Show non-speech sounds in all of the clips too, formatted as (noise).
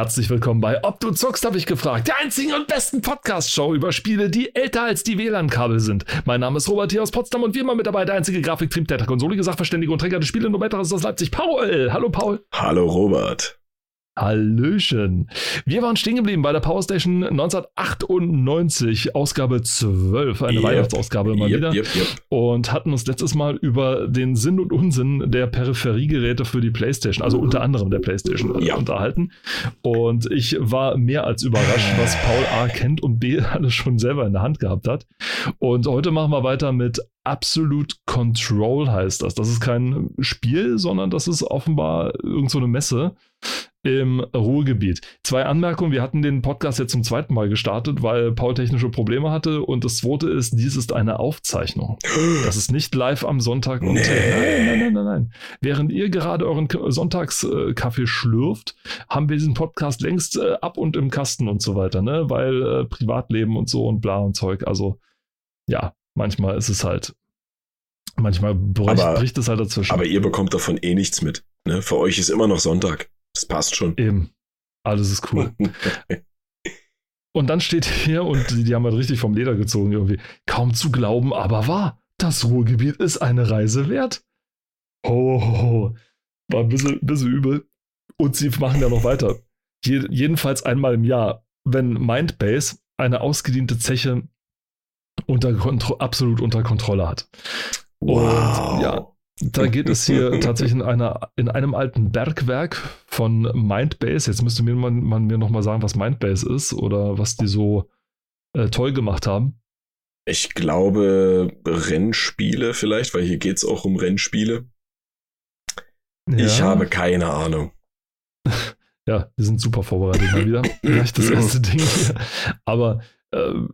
Herzlich willkommen bei Ob du zockst, habe ich gefragt. Der einzigen und besten Podcast-Show über Spiele, die älter als die WLAN-Kabel sind. Mein Name ist Robert hier aus Potsdam und wie immer mit dabei der einzige Grafiktrieb der Konsolige, Sachverständige und Träger des Spiele, nur weiteres aus Leipzig, Paul. Hallo, Paul. Hallo, Robert. Hallöchen. Wir waren stehen geblieben bei der Powerstation 1998, Ausgabe 12, eine yep. Weihnachtsausgabe mal yep, wieder. Yep, und hatten uns letztes Mal über den Sinn und Unsinn der Peripheriegeräte für die PlayStation, also unter anderem der PlayStation, ja. unterhalten. Und ich war mehr als überrascht, was Paul A. kennt und B. (laughs) alles schon selber in der Hand gehabt hat. Und heute machen wir weiter mit Absolute Control heißt das. Das ist kein Spiel, sondern das ist offenbar irgendeine so Messe im Ruhrgebiet. Zwei Anmerkungen. Wir hatten den Podcast jetzt zum zweiten Mal gestartet, weil Paul technische Probleme hatte. Und das zweite ist, dies ist eine Aufzeichnung. (gasps) Das ist nicht live am Sonntag. Und nee. nein, nein, nein, nein, nein. Während ihr gerade euren Sonntagskaffee schlürft, haben wir diesen Podcast längst äh, ab und im Kasten und so weiter, ne? Weil äh, Privatleben und so und bla und Zeug. Also, ja, manchmal ist es halt Manchmal bricht, aber, bricht es halt dazwischen. Aber ihr bekommt davon eh nichts mit. Ne? Für euch ist immer noch Sonntag. Das passt schon. Eben. Alles ist cool. (laughs) und dann steht hier, und die, die, haben halt richtig vom Leder gezogen irgendwie. Kaum zu glauben, aber wahr. Das Ruhrgebiet ist eine Reise wert. Ho, ho, ho. War ein bisschen, bisschen übel. Und sie machen ja noch weiter. Je, jedenfalls einmal im Jahr, wenn Mindbase eine ausgediente Zeche unter absolut unter Kontrolle hat. Wow. Und ja, da geht es hier (laughs) tatsächlich in, einer, in einem alten Bergwerk von Mindbase. Jetzt müsste mir man, man mir nochmal sagen, was Mindbase ist oder was die so äh, toll gemacht haben. Ich glaube Rennspiele vielleicht, weil hier geht es auch um Rennspiele. Ja. Ich habe keine Ahnung. (laughs) ja, wir sind super vorbereitet mal wieder. Vielleicht das erste (laughs) Ding hier. Aber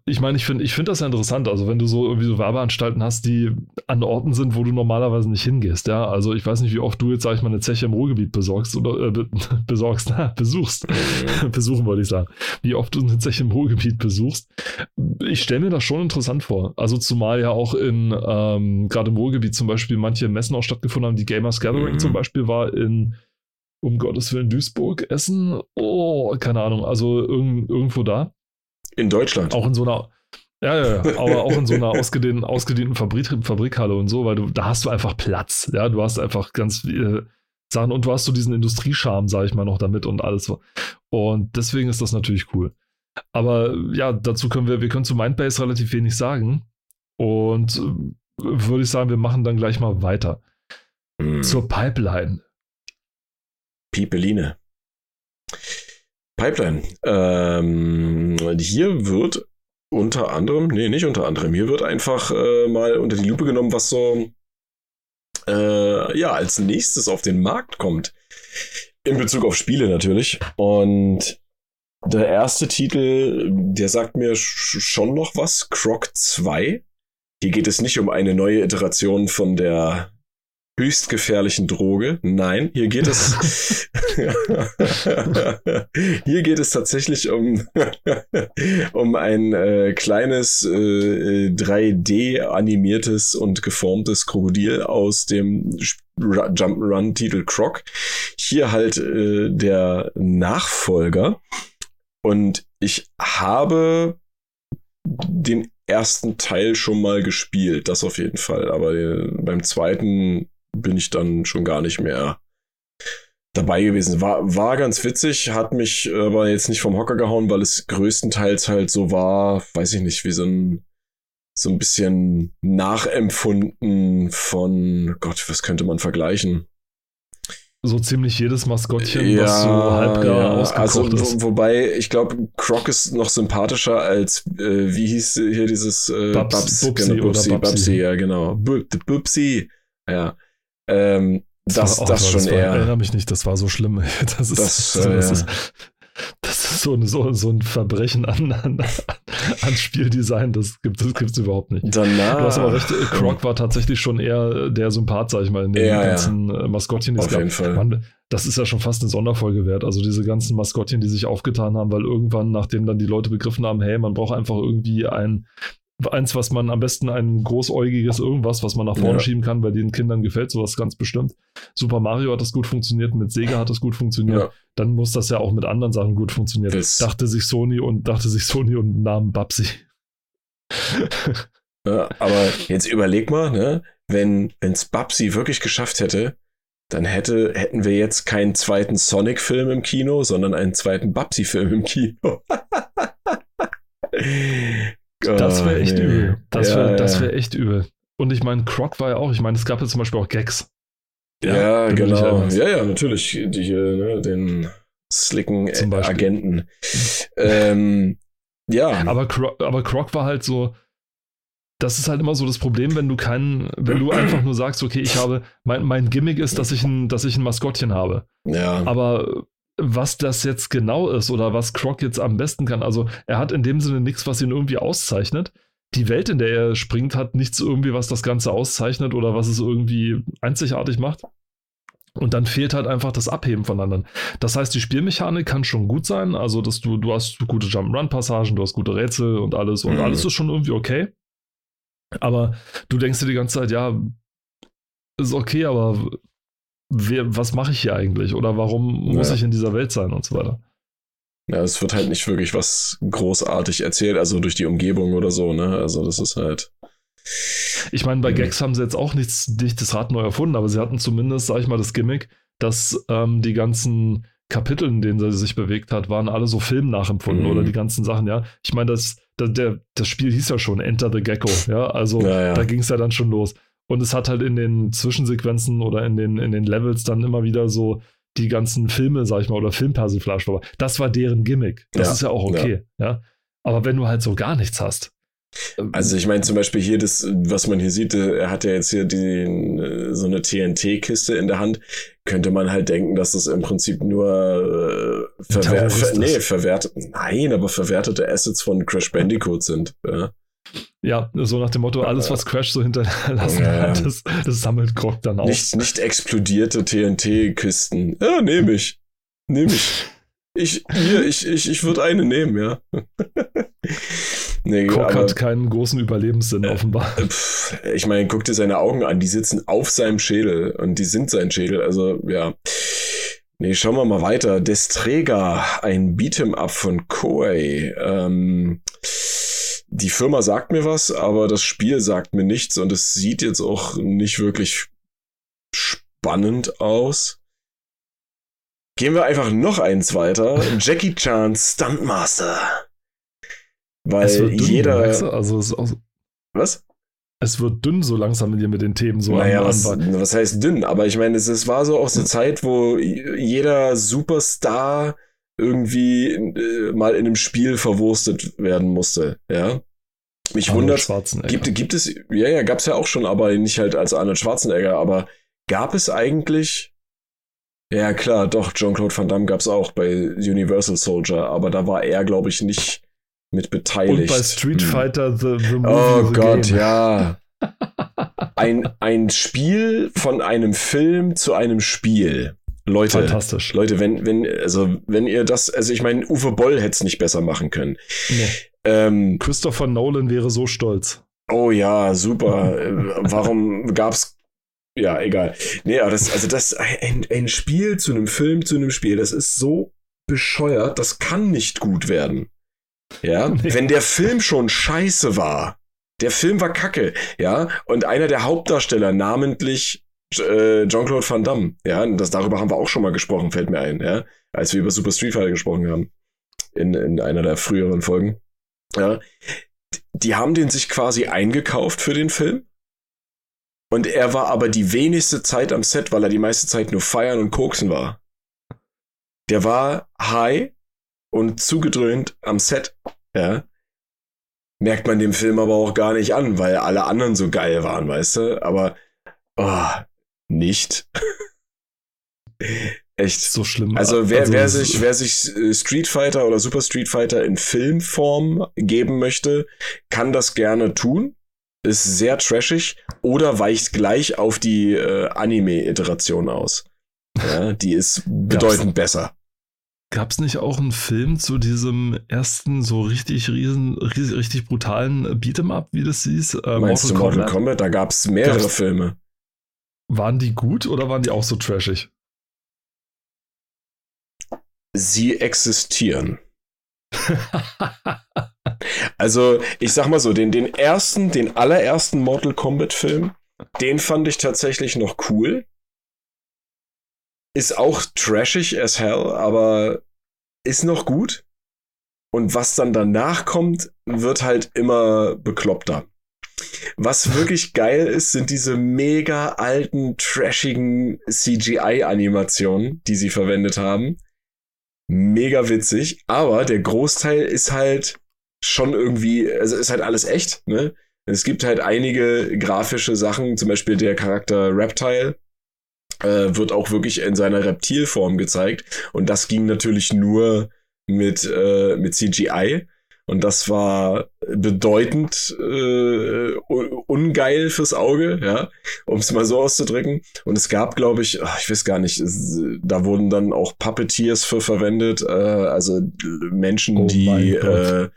ich meine, ich finde ich find das ja interessant. Also, wenn du so irgendwie so Werbeanstalten hast, die an Orten sind, wo du normalerweise nicht hingehst, ja. Also, ich weiß nicht, wie oft du jetzt, sag ich mal, eine Zeche im Ruhrgebiet besorgst oder äh, be (laughs) besorgst, na, (laughs) besuchst. (laughs) Besuchen wollte ich sagen. Wie oft du eine Zeche im Ruhrgebiet besuchst. Ich stelle mir das schon interessant vor. Also, zumal ja auch in, ähm, gerade im Ruhrgebiet zum Beispiel manche Messen auch stattgefunden haben. Die Gamers Gathering mhm. zum Beispiel war in um Gottes Willen Duisburg, Essen, oh, keine Ahnung, also irg irgendwo da. In Deutschland. Auch in so einer, ja, ja, ja, aber auch in so einer (laughs) ausgedehnten, ausgedehnten Fabrik, Fabrikhalle und so, weil du, da hast du einfach Platz. Ja, du hast einfach ganz viele Sachen und du hast so diesen Industriescharme, sag ich mal, noch damit und alles. Und deswegen ist das natürlich cool. Aber ja, dazu können wir, wir können zu Mindbase relativ wenig sagen. Und äh, würde ich sagen, wir machen dann gleich mal weiter. Hm. Zur Pipeline. Pipeline. Pipeline. Ähm, hier wird unter anderem, nee, nicht unter anderem, hier wird einfach äh, mal unter die Lupe genommen, was so äh, ja als nächstes auf den Markt kommt. In Bezug auf Spiele natürlich. Und der erste Titel, der sagt mir schon noch was, Croc 2. Hier geht es nicht um eine neue Iteration von der höchst gefährlichen Droge. Nein, hier geht es (laughs) (laughs) hier geht es tatsächlich um (laughs) um ein äh, kleines äh, 3D animiertes und geformtes Krokodil aus dem Jump'n'Run Titel Croc. Hier halt äh, der Nachfolger und ich habe den ersten Teil schon mal gespielt, das auf jeden Fall. Aber äh, beim zweiten bin ich dann schon gar nicht mehr dabei gewesen. War, war ganz witzig, hat mich aber jetzt nicht vom Hocker gehauen, weil es größtenteils halt so war, weiß ich nicht, wie so ein so ein bisschen nachempfunden von Gott, was könnte man vergleichen? So ziemlich jedes Maskottchen, ja, was so halbgar ja. ausgekocht also, ist. Wo, wobei, ich glaube, Croc ist noch sympathischer als, äh, wie hieß hier dieses äh, Babs, Babs, Bubsi, genau, Bubsi, Babsi. Babsi, ja, genau. Bubsi, ja. Ähm, das, das, das schon das war, eher. Ich erinnere mich nicht, das war so schlimm. (laughs) Das ist, das, das, äh, ist, das ist so, so, so ein Verbrechen an, an, an Spieldesign, das gibt es das überhaupt nicht. Danach, du hast aber recht, Croc war tatsächlich schon eher der Sympath, sag ich mal, in den ja, ganzen ja. Äh, Maskottchen, die es gab. Jeden Fall. Man, das ist ja schon fast eine Sonderfolge wert. Also diese ganzen Maskottchen, die sich aufgetan haben, weil irgendwann, nachdem dann die Leute begriffen haben, hey, man braucht einfach irgendwie ein eins, was man am besten ein großäugiges irgendwas, was man nach vorne ja. schieben kann, weil den Kindern gefällt sowas ganz bestimmt. Super Mario hat das gut funktioniert, mit Sega hat das gut funktioniert. Ja. Dann muss das ja auch mit anderen Sachen gut funktionieren. Das dachte sich Sony und dachte sich Sony und nahm Babsi. ja, aber jetzt überleg mal, ne? wenn es Babsi wirklich geschafft hätte, dann hätte, hätten wir jetzt keinen zweiten Sonic-Film im Kino, sondern einen zweiten Babsi-Film im Kino. (laughs) Das wäre echt oh, nee. übel. Das wäre ja. wär echt übel. Und ich meine, Croc war ja auch, ich meine, es gab ja zum Beispiel auch Gags. Ja, ja genau. Ja, ja, natürlich. Die hier, ne, den slicken Agenten. (laughs) ähm, ja. Aber Croc, aber Croc war halt so, das ist halt immer so das Problem, wenn du keinen, wenn du einfach nur sagst, okay, ich habe, mein, mein Gimmick ist, dass ich ein, dass ich ein Maskottchen habe. Ja. Aber was das jetzt genau ist oder was Croc jetzt am besten kann. Also er hat in dem Sinne nichts, was ihn irgendwie auszeichnet. Die Welt, in der er springt, hat nichts irgendwie, was das Ganze auszeichnet oder was es irgendwie einzigartig macht. Und dann fehlt halt einfach das Abheben von anderen. Das heißt, die Spielmechanik kann schon gut sein. Also, dass du, du hast gute Jump-Run-Passagen, du hast gute Rätsel und alles und mhm. alles ist schon irgendwie okay. Aber du denkst dir die ganze Zeit, ja, ist okay, aber wer, was mache ich hier eigentlich oder warum muss ich in dieser Welt sein und so weiter. Ja, es wird halt nicht wirklich was großartig erzählt, also durch die Umgebung oder so, ne? Also das ist halt. Ich meine, bei Gags haben sie jetzt auch nichts, nicht das Rad neu erfunden, aber sie hatten zumindest, sag ich mal, das Gimmick, dass ähm, die ganzen Kapitel, in denen sie sich bewegt hat, waren alle so Film nachempfunden mhm. oder die ganzen Sachen, ja. Ich meine, das, das, der, das Spiel hieß ja schon Enter the Gecko, ja. Also ja, ja. da ging es ja dann schon los. Und es hat halt in den Zwischensequenzen oder in den, in den Levels dann immer wieder so die ganzen Filme, sag ich mal, oder Filmpersiflage. Das war deren Gimmick. Das ja, ist ja auch okay. Ja. ja. Aber wenn du halt so gar nichts hast. Ähm, also ich meine zum Beispiel hier das, was man hier sieht, äh, er hat ja jetzt hier die, äh, so eine TNT-Kiste in der Hand, könnte man halt denken, dass das im Prinzip nur äh, verwer ver nee, verwertet, nein, aber verwertete Assets von Crash Bandicoot sind. Ja. Ja, so nach dem Motto, alles, was Crash so hinterlassen ja. hat, das, das, sammelt Grog dann auch. Nicht, nicht explodierte TNT-Kisten. Ja, nehme ich. Nehme ich. (laughs) Ich, hier, ich, ich, ich würde eine nehmen, ja. nee, Krog hat keinen großen Überlebenssinn, äh, offenbar. Pff, ich meine, guck dir seine Augen an, die sitzen auf seinem Schädel und die sind sein Schädel, also ja. Nee, schauen wir mal weiter. Destrega, ein Beat'em Up von Koei. Ähm, die Firma sagt mir was, aber das Spiel sagt mir nichts und es sieht jetzt auch nicht wirklich spannend aus. Gehen wir einfach noch eins weiter. Jackie Chan Stuntmaster. Weil dünn, jeder. Also auch, was? Es wird dünn so langsam mit dir mit den Themen so naja, was, was heißt dünn? Aber ich meine, es, es war so auch so eine Zeit, wo jeder Superstar irgendwie äh, mal in einem Spiel verwurstet werden musste, ja. Mich wundert, gibt, gibt es, ja, ja, gab es ja auch schon, aber nicht halt als Arnold Schwarzenegger, aber gab es eigentlich, ja klar, doch, Jean-Claude Van Damme gab es auch bei Universal Soldier, aber da war er, glaube ich, nicht mit beteiligt. Und bei Street hm. Fighter The, the Movie. Oh the Gott, Game. ja. (laughs) Ein, ein Spiel von einem Film zu einem Spiel. Leute, Fantastisch. Leute, wenn, wenn, also, wenn ihr das, also ich meine, Uwe Boll hätte es nicht besser machen können. Nee. Ähm, Christopher Nolan wäre so stolz. Oh ja, super. Äh, warum gab's, ja, egal. Nee, aber das, also das, ein, ein Spiel zu einem Film, zu einem Spiel, das ist so bescheuert, das kann nicht gut werden. Ja, nee. wenn der Film schon scheiße war, der Film war kacke, ja, und einer der Hauptdarsteller, namentlich äh, Jean-Claude Van Damme. Ja, das, darüber haben wir auch schon mal gesprochen, fällt mir ein, ja, als wir über Super Street Fighter gesprochen haben. In, in einer der früheren Folgen. Ja, die haben den sich quasi eingekauft für den Film. Und er war aber die wenigste Zeit am Set, weil er die meiste Zeit nur feiern und koksen war. Der war high und zugedröhnt am Set, ja. Merkt man dem Film aber auch gar nicht an, weil alle anderen so geil waren, weißt du? Aber, oh, nicht. (laughs) Echt. So schlimm. Also wer, also, wer sich, wer sich äh, Street Fighter oder Super Street Fighter in Filmform geben möchte, kann das gerne tun. Ist sehr trashig oder weicht gleich auf die äh, Anime-Iteration aus. Ja, die ist (laughs) bedeutend besser. Gab es nicht auch einen Film zu diesem ersten so richtig riesen, richtig, richtig brutalen Beat'em Up, wie das hieß? Äh, Meinst Mortal du Mortal Kombat? Kombat? Da gab es mehrere gab's, Filme. Waren die gut oder waren die auch so trashig? Sie existieren. also, ich sag mal so, den, den ersten, den allerersten Mortal Kombat Film, den fand ich tatsächlich noch cool. Ist auch trashig as hell, aber ist noch gut. Und was dann danach kommt, wird halt immer bekloppter. Was wirklich geil ist, sind diese mega alten, trashigen CGI-Animationen, die sie verwendet haben. Mega witzig, aber der Großteil ist halt schon irgendwie, also ist halt alles echt, ne? Es gibt halt einige grafische Sachen, zum Beispiel der Charakter Reptile, äh, wird auch wirklich in seiner Reptilform gezeigt. Und das ging natürlich nur mit, äh, mit CGI. Und das war bedeutend äh, ungeil fürs Auge, ja, um es mal so auszudrücken. Und es gab, glaube ich, ach, ich weiß gar nicht, es, da wurden dann auch Puppeteers für verwendet, äh, also Menschen, oh die äh,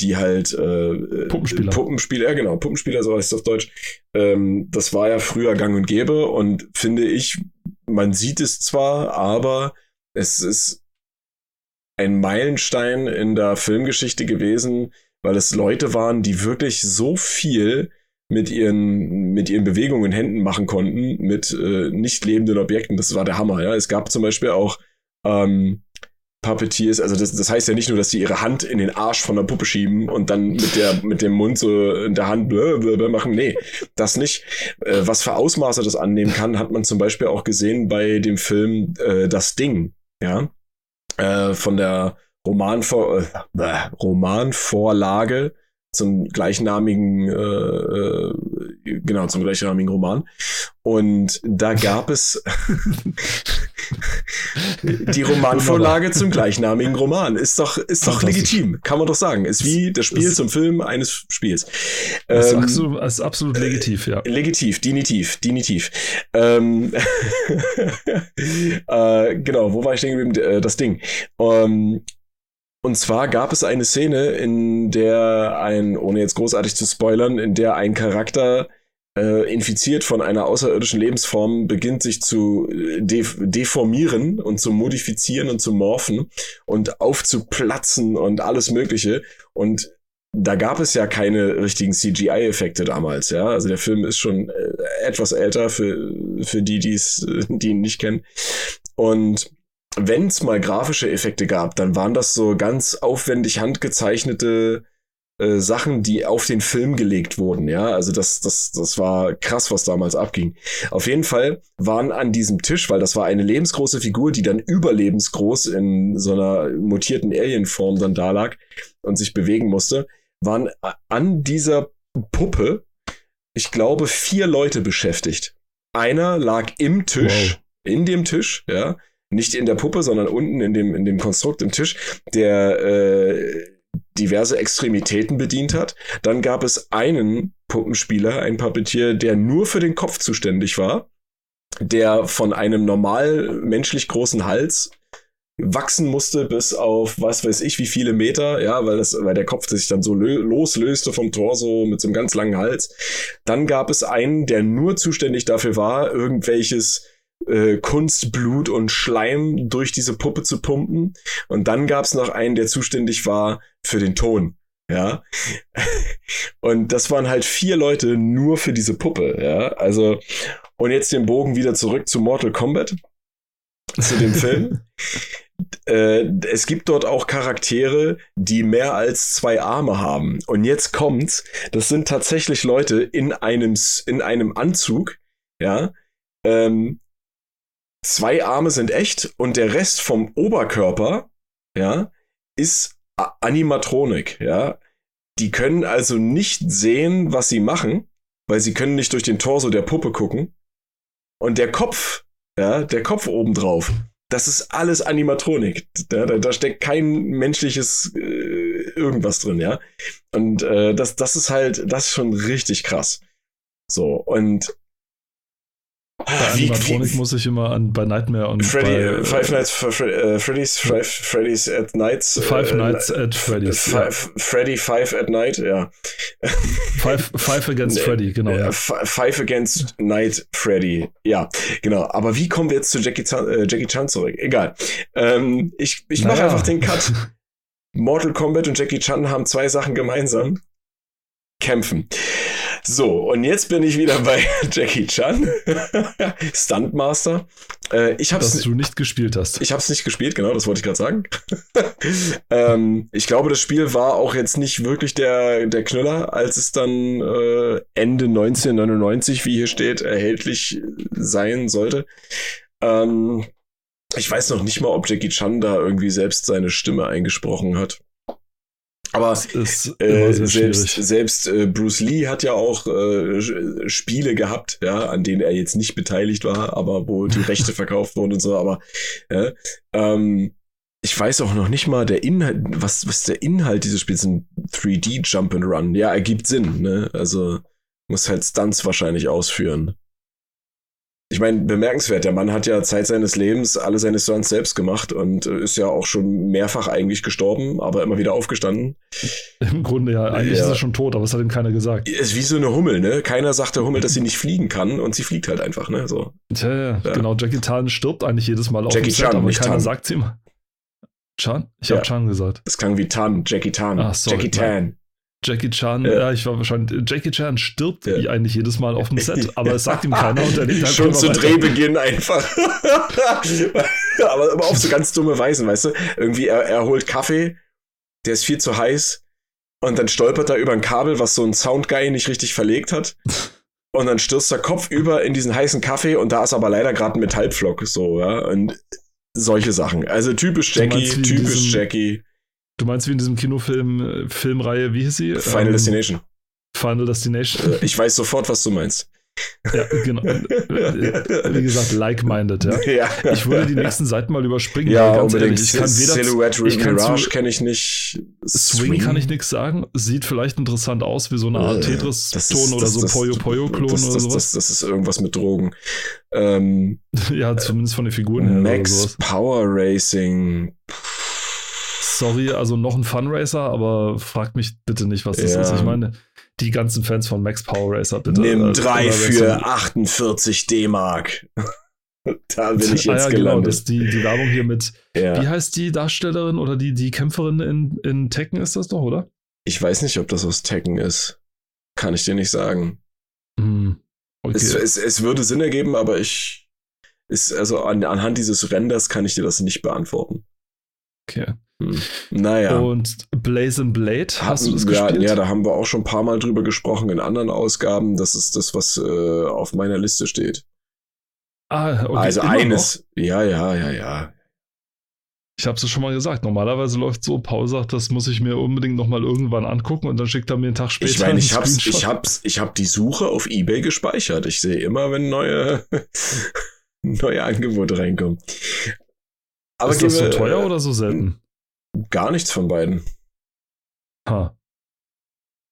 die halt äh, Puppenspieler. Puppenspieler, ja genau, Puppenspieler, so heißt es auf Deutsch. Ähm, das war ja früher gang und gäbe und finde ich, man sieht es zwar, aber es ist ein Meilenstein in der Filmgeschichte gewesen, weil es Leute waren, die wirklich so viel mit ihren, mit ihren Bewegungen Händen machen konnten, mit äh, nicht lebenden Objekten. Das war der Hammer, ja. Es gab zum Beispiel auch ähm, Puppeteers, also das, das heißt ja nicht nur, dass sie ihre Hand in den Arsch von der Puppe schieben und dann mit der mit dem Mund so in der Hand blablabla machen. Nee, das nicht. Äh, was für Ausmaße das annehmen kann, hat man zum Beispiel auch gesehen bei dem Film äh, Das Ding, ja, äh, von der Romanvor äh, Romanvorlage zum gleichnamigen, äh, äh, genau, zum gleichnamigen Roman. Und da gab es (laughs) die Romanvorlage zum gleichnamigen Roman. Ist doch, ist doch legitim, kann man doch sagen. Ist wie das Spiel zum Film eines Spiels. Das ähm, ist, absolut, ist absolut legitiv, ja. Legitiv, dinitiv, dinitiv. Ähm, (laughs) äh, genau, wo war ich denn geblieben? Äh, das Ding. Ähm, und zwar gab es eine Szene, in der ein, ohne jetzt großartig zu spoilern, in der ein Charakter äh, infiziert von einer außerirdischen Lebensform beginnt sich zu äh, de deformieren und zu modifizieren und zu morphen und aufzuplatzen und alles Mögliche. Und da gab es ja keine richtigen CGI-Effekte damals, ja. Also der Film ist schon äh, etwas älter für, für die, die's, (laughs) die ihn nicht kennen. Und wenn es mal grafische Effekte gab, dann waren das so ganz aufwendig handgezeichnete äh, Sachen, die auf den Film gelegt wurden, ja. Also das, das, das war krass, was damals abging. Auf jeden Fall waren an diesem Tisch, weil das war eine lebensgroße Figur, die dann überlebensgroß in so einer mutierten Alienform dann da lag und sich bewegen musste, waren an dieser Puppe, ich glaube, vier Leute beschäftigt. Einer lag im Tisch, wow. in dem Tisch, ja, nicht in der Puppe, sondern unten in dem, in dem Konstrukt im Tisch, der äh, diverse Extremitäten bedient hat. Dann gab es einen Puppenspieler, ein Puppetier, der nur für den Kopf zuständig war, der von einem normal menschlich großen Hals wachsen musste bis auf was weiß ich wie viele Meter, ja, weil das, weil der Kopf sich dann so loslöste vom Torso mit so einem ganz langen Hals. Dann gab es einen, der nur zuständig dafür war, irgendwelches äh, Kunst, Blut und Schleim durch diese Puppe zu pumpen. Und dann gab es noch einen, der zuständig war für den Ton. Ja. (laughs) Und das waren halt vier Leute nur für diese Puppe, ja. Also, und jetzt den Bogen wieder zurück zu Mortal Kombat, zu dem (laughs) Film. äh, es gibt dort auch Charaktere, die mehr als zwei Arme haben. Und jetzt kommt's, das sind tatsächlich Leute in einem, in einem Anzug, ja, ähm, zwei Arme sind echt und der Rest vom Oberkörper, ja, ist Animatronik, ja. Die können also nicht sehen, was sie machen, weil sie können nicht durch den Torso der Puppe gucken. Und der Kopf, ja, der Kopf obendrauf, das ist alles Animatronik. Da, da, da steckt kein menschliches äh, irgendwas drin, ja. Und äh, das, das ist halt, das ist schon richtig krass. So, und Bei Animatronik muss ich immer an bei Nightmare und Freddy, bei, äh, Five Nights Fre uh, Freddy's Five, Freddy's at Nights. Five uh, Nights at Freddy's. Five, ja. Freddy Five at Night, ja. Five, five Against Freddy, genau. Ja. Five Against Night Freddy, ja, genau. Aber wie kommen wir jetzt zu Jackie, Chan, äh, Jackie Chan zurück? Egal. Ähm, ich ich mache naja. einfach den Cut. (laughs) Mortal Kombat und Jackie Chan haben zwei Sachen gemeinsam. Kämpfen. So, und jetzt bin ich wieder bei (laughs) Jackie Chan, (laughs) Stuntmaster. Äh, ich hab's, Dass du nicht gespielt hast. Ich habe es nicht gespielt, genau, das wollte ich gerade sagen. (laughs) ähm, ich glaube, das Spiel war auch jetzt nicht wirklich der, der Knüller, als es dann äh, Ende 1999, wie hier steht, erhältlich sein sollte. Ähm, ich weiß noch nicht mal, ob Jackie Chan da irgendwie selbst seine Stimme eingesprochen hat. Aber äh, selbst, selbst äh, Bruce Lee hat ja auch äh, Spiele gehabt, ja, an denen er jetzt nicht beteiligt war, aber wo die Rechte (laughs) verkauft wurden und so. Aber ja, ähm, ich weiß auch noch nicht mal der Inhalt, was, was der Inhalt dieses Spiels ist. Ein 3D Jump and Run. Ja, ergibt Sinn, ne? Also muss halt Stunts wahrscheinlich ausführen ich meine, bemerkenswert, der Mann hat ja Zeit seines Lebens alle seine Stunts selbst gemacht und äh, ist ja auch schon mehrfach eigentlich gestorben, aber immer wieder aufgestanden. Im Grunde ja, eigentlich ja. ist er schon tot, aber das hat ihm keiner gesagt. Ist wie so eine Hummel, ne? Keiner sagt der Hummel, dass sie nicht fliegen kann und sie fliegt halt einfach, ne? So. Tja, ja, ja. genau. Jackie Chan stirbt eigentlich jedes Mal auf Jackie dem Set, Chan, aber keiner Tan. sagt sie ihm. Chan? Ich ja. habe Chan gesagt. Das klang wie Tan, Jackie Tan. Ach, sorry, Jackie Tan. Jackie Chan, ja. ja, ich war wahrscheinlich, Jackie Chan stirbt ja. eigentlich jedes Mal auf dem Set, aber es sagt ihm keiner und er lebt halt Schon zu weiter. Drehbeginn einfach. (laughs) aber, aber auf so ganz dumme Weisen, weißt du? Irgendwie, er, er holt Kaffee, der ist viel zu heiß und dann stolpert er über ein Kabel, was so ein Soundguy nicht richtig verlegt hat. Und dann stürzt der Kopf über in diesen heißen Kaffee und da ist aber leider gerade ein Metallpflock, so, ja. Und solche Sachen. Also typisch Jackie, typisch Jackie. Du meinst wie in diesem Kinofilm, äh, Filmreihe, wie hieß sie? Final ähm, Destination. Final Destination. Äh, ich weiß sofort, was du meinst. Ja, genau. (laughs) Äh, wie gesagt, like-minded, ja. ja. Ich würde die nächsten Seiten mal überspringen. Ja, ganz unbedingt. Ehrlich, ich kann weder, Silhouette ich kann Mirage kenne ich nicht. Swing, Swing, kann ich nichts sagen. Sieht vielleicht interessant aus, wie so eine Art Tetris-Ton oder so Poyo-Poyo-Klon oder sowas. Das, das, ist irgendwas mit Drogen. Ähm, (laughs) ja, zumindest von den Figuren her. Max Power Racing. Puh sorry, also noch ein Funracer, aber fragt mich bitte nicht, was das ja. ist. Ich meine, die ganzen Fans von Max Power Racer, bitte. Nimm äh, drei für 48 D-Mark. (laughs) da bin ich jetzt ah, ja, gelandet. Genau, das, die, die Werbung hier mit, ja. wie heißt die Darstellerin oder die, die Kämpferin in, in Tekken ist das doch, oder? Ich weiß nicht, ob das aus Tekken ist. Kann ich dir nicht sagen. Hm. Okay. Es, es, es, würde Sinn ergeben, aber ich ist also an, anhand dieses Renders kann ich dir das nicht beantworten. Okay. Hm. Naja. Und Blazing Blade, hast du das ja, gespielt? Ja, da haben wir auch schon ein paar Mal drüber gesprochen in anderen Ausgaben. Das ist das, was äh, auf meiner Liste steht. Ah, okay. Also Immer eines. Noch? Ja, ja, ja, ja. Ich habe es schon mal gesagt. Normalerweise läuft so, Paul sagt, das muss ich mir unbedingt noch mal irgendwann angucken und dann schickt er mir einen Tag später. Ich meine, ich hab's, ich hab's, ich hab die Suche auf eBay gespeichert. Ich sehe immer, wenn neue, (laughs) neue Angebote reinkommen. Aber ist das so teuer oder so selten? Gar nichts von beiden. Ha.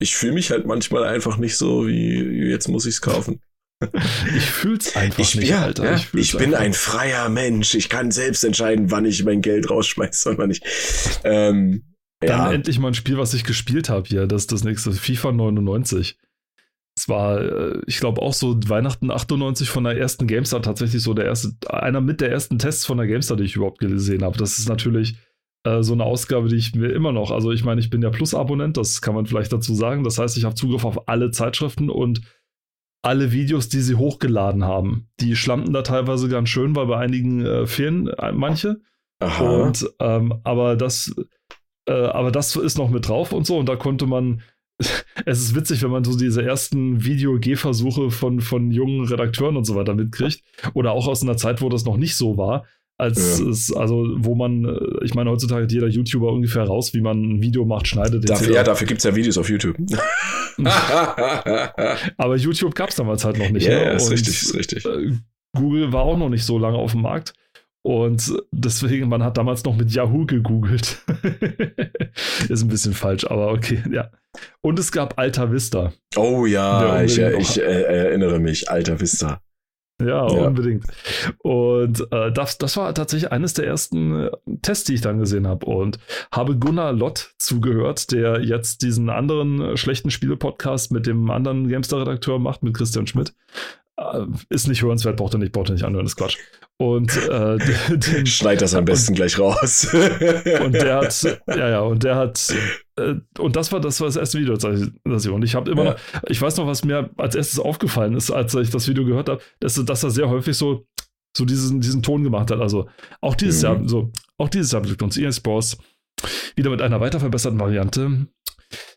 Ich fühle mich halt manchmal einfach nicht so, wie jetzt muss ich es kaufen. (laughs) Ich fühl's einfach ich, nicht, ja, Alter. Ja, ich, ich bin ein freier Mensch. Ich kann selbst entscheiden, wann ich mein Geld rausschmeiße und wann nicht. Ähm, Dann ja. endlich mal ein Spiel, was ich gespielt habe hier. Das ist das nächste FIFA 99. Es war, äh, ich glaube, auch so Weihnachten 98 von der ersten GameStar tatsächlich so der erste, einer mit der ersten Tests von der GameStar, die ich überhaupt gesehen habe. Das ist natürlich äh, so eine Ausgabe, die ich mir immer noch, also ich meine, ich bin ja Plus-Abonnent, das kann man vielleicht dazu sagen. Das heißt, ich habe Zugriff auf alle Zeitschriften und alle Videos, die sie hochgeladen haben. Die schlampen da teilweise ganz schön, weil bei einigen äh, fehlen äh, manche. Aha. Und ähm, aber das, äh, aber das ist noch mit drauf und so. Und da konnte man (laughs) es ist witzig, wenn man so diese ersten Video-G-Versuche von, von jungen Redakteuren und so weiter mitkriegt. Oder auch aus einer Zeit, wo das noch nicht so war. Als ja. es, also, wo man, äh, ich meine, heutzutage hat jeder YouTuber ungefähr raus, wie man ein Video macht, schneidet. Dafür, ja, dafür gibt es ja Videos auf YouTube. (laughs) Aber YouTube gab es damals halt noch nicht. Ja, ne? ja ist richtig, ist richtig. Äh, Google war auch noch nicht so lange auf dem Markt. Und deswegen, man hat damals noch mit Yahoo gegoogelt. (laughs) ist ein bisschen falsch, aber okay, ja. Und es gab Alta Vista. Oh ja, ich, ich äh, erinnere mich, Alta Vista. Ja, ja, unbedingt. Und äh, das, das war tatsächlich eines der ersten äh, Tests, die ich dann gesehen habe. Und habe Gunnar Lott zugehört, der jetzt diesen anderen äh, schlechten Spiele-Podcast mit dem anderen Gamester-Redakteur macht, mit Christian Schmidt. Äh, ist nicht hörenswert, braucht er nicht, braucht er nicht anhören, ist Quatsch. Und äh, den, (laughs) schneid das am besten und, gleich raus. (laughs) und der hat, (laughs) ja, ja, und der hat, äh, und das war das war das erste Video, das ich, und ich habe immer ja. noch, ich weiß noch, was mir als erstes aufgefallen ist, als ich das Video gehört habe, dass, dass er sehr häufig so, so diesen, diesen Ton gemacht hat. Also auch dieses mhm. Jahr, so, auch dieses Jahr beglückt uns EA Sports wieder mit einer weiter verbesserten Variante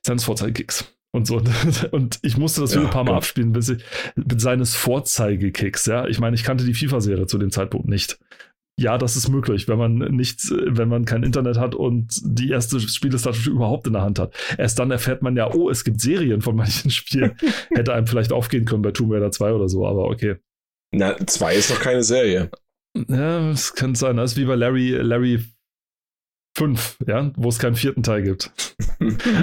seines Vorzeigekicks und so. (laughs) Und ich musste das Video ja, ein paar Mal ja. abspielen, bis ich, mit seines Vorzeigekicks, ja. Ich meine, ich kannte die FIFA-Serie zu dem Zeitpunkt nicht. Ja, das ist möglich, wenn man nicht, wenn man kein Internet hat und die erste Spielestation überhaupt in der Hand hat. Erst dann erfährt man ja, oh, es gibt Serien von (laughs) manchen Spielen. (laughs) Hätte einem vielleicht aufgehen können bei Tomb Raider 2 oder so, aber okay. Na, 2 ist doch keine Serie. Ja, es könnte sein. Das ist wie bei Larry, Larry fünf, ja, wo es keinen vierten Teil gibt.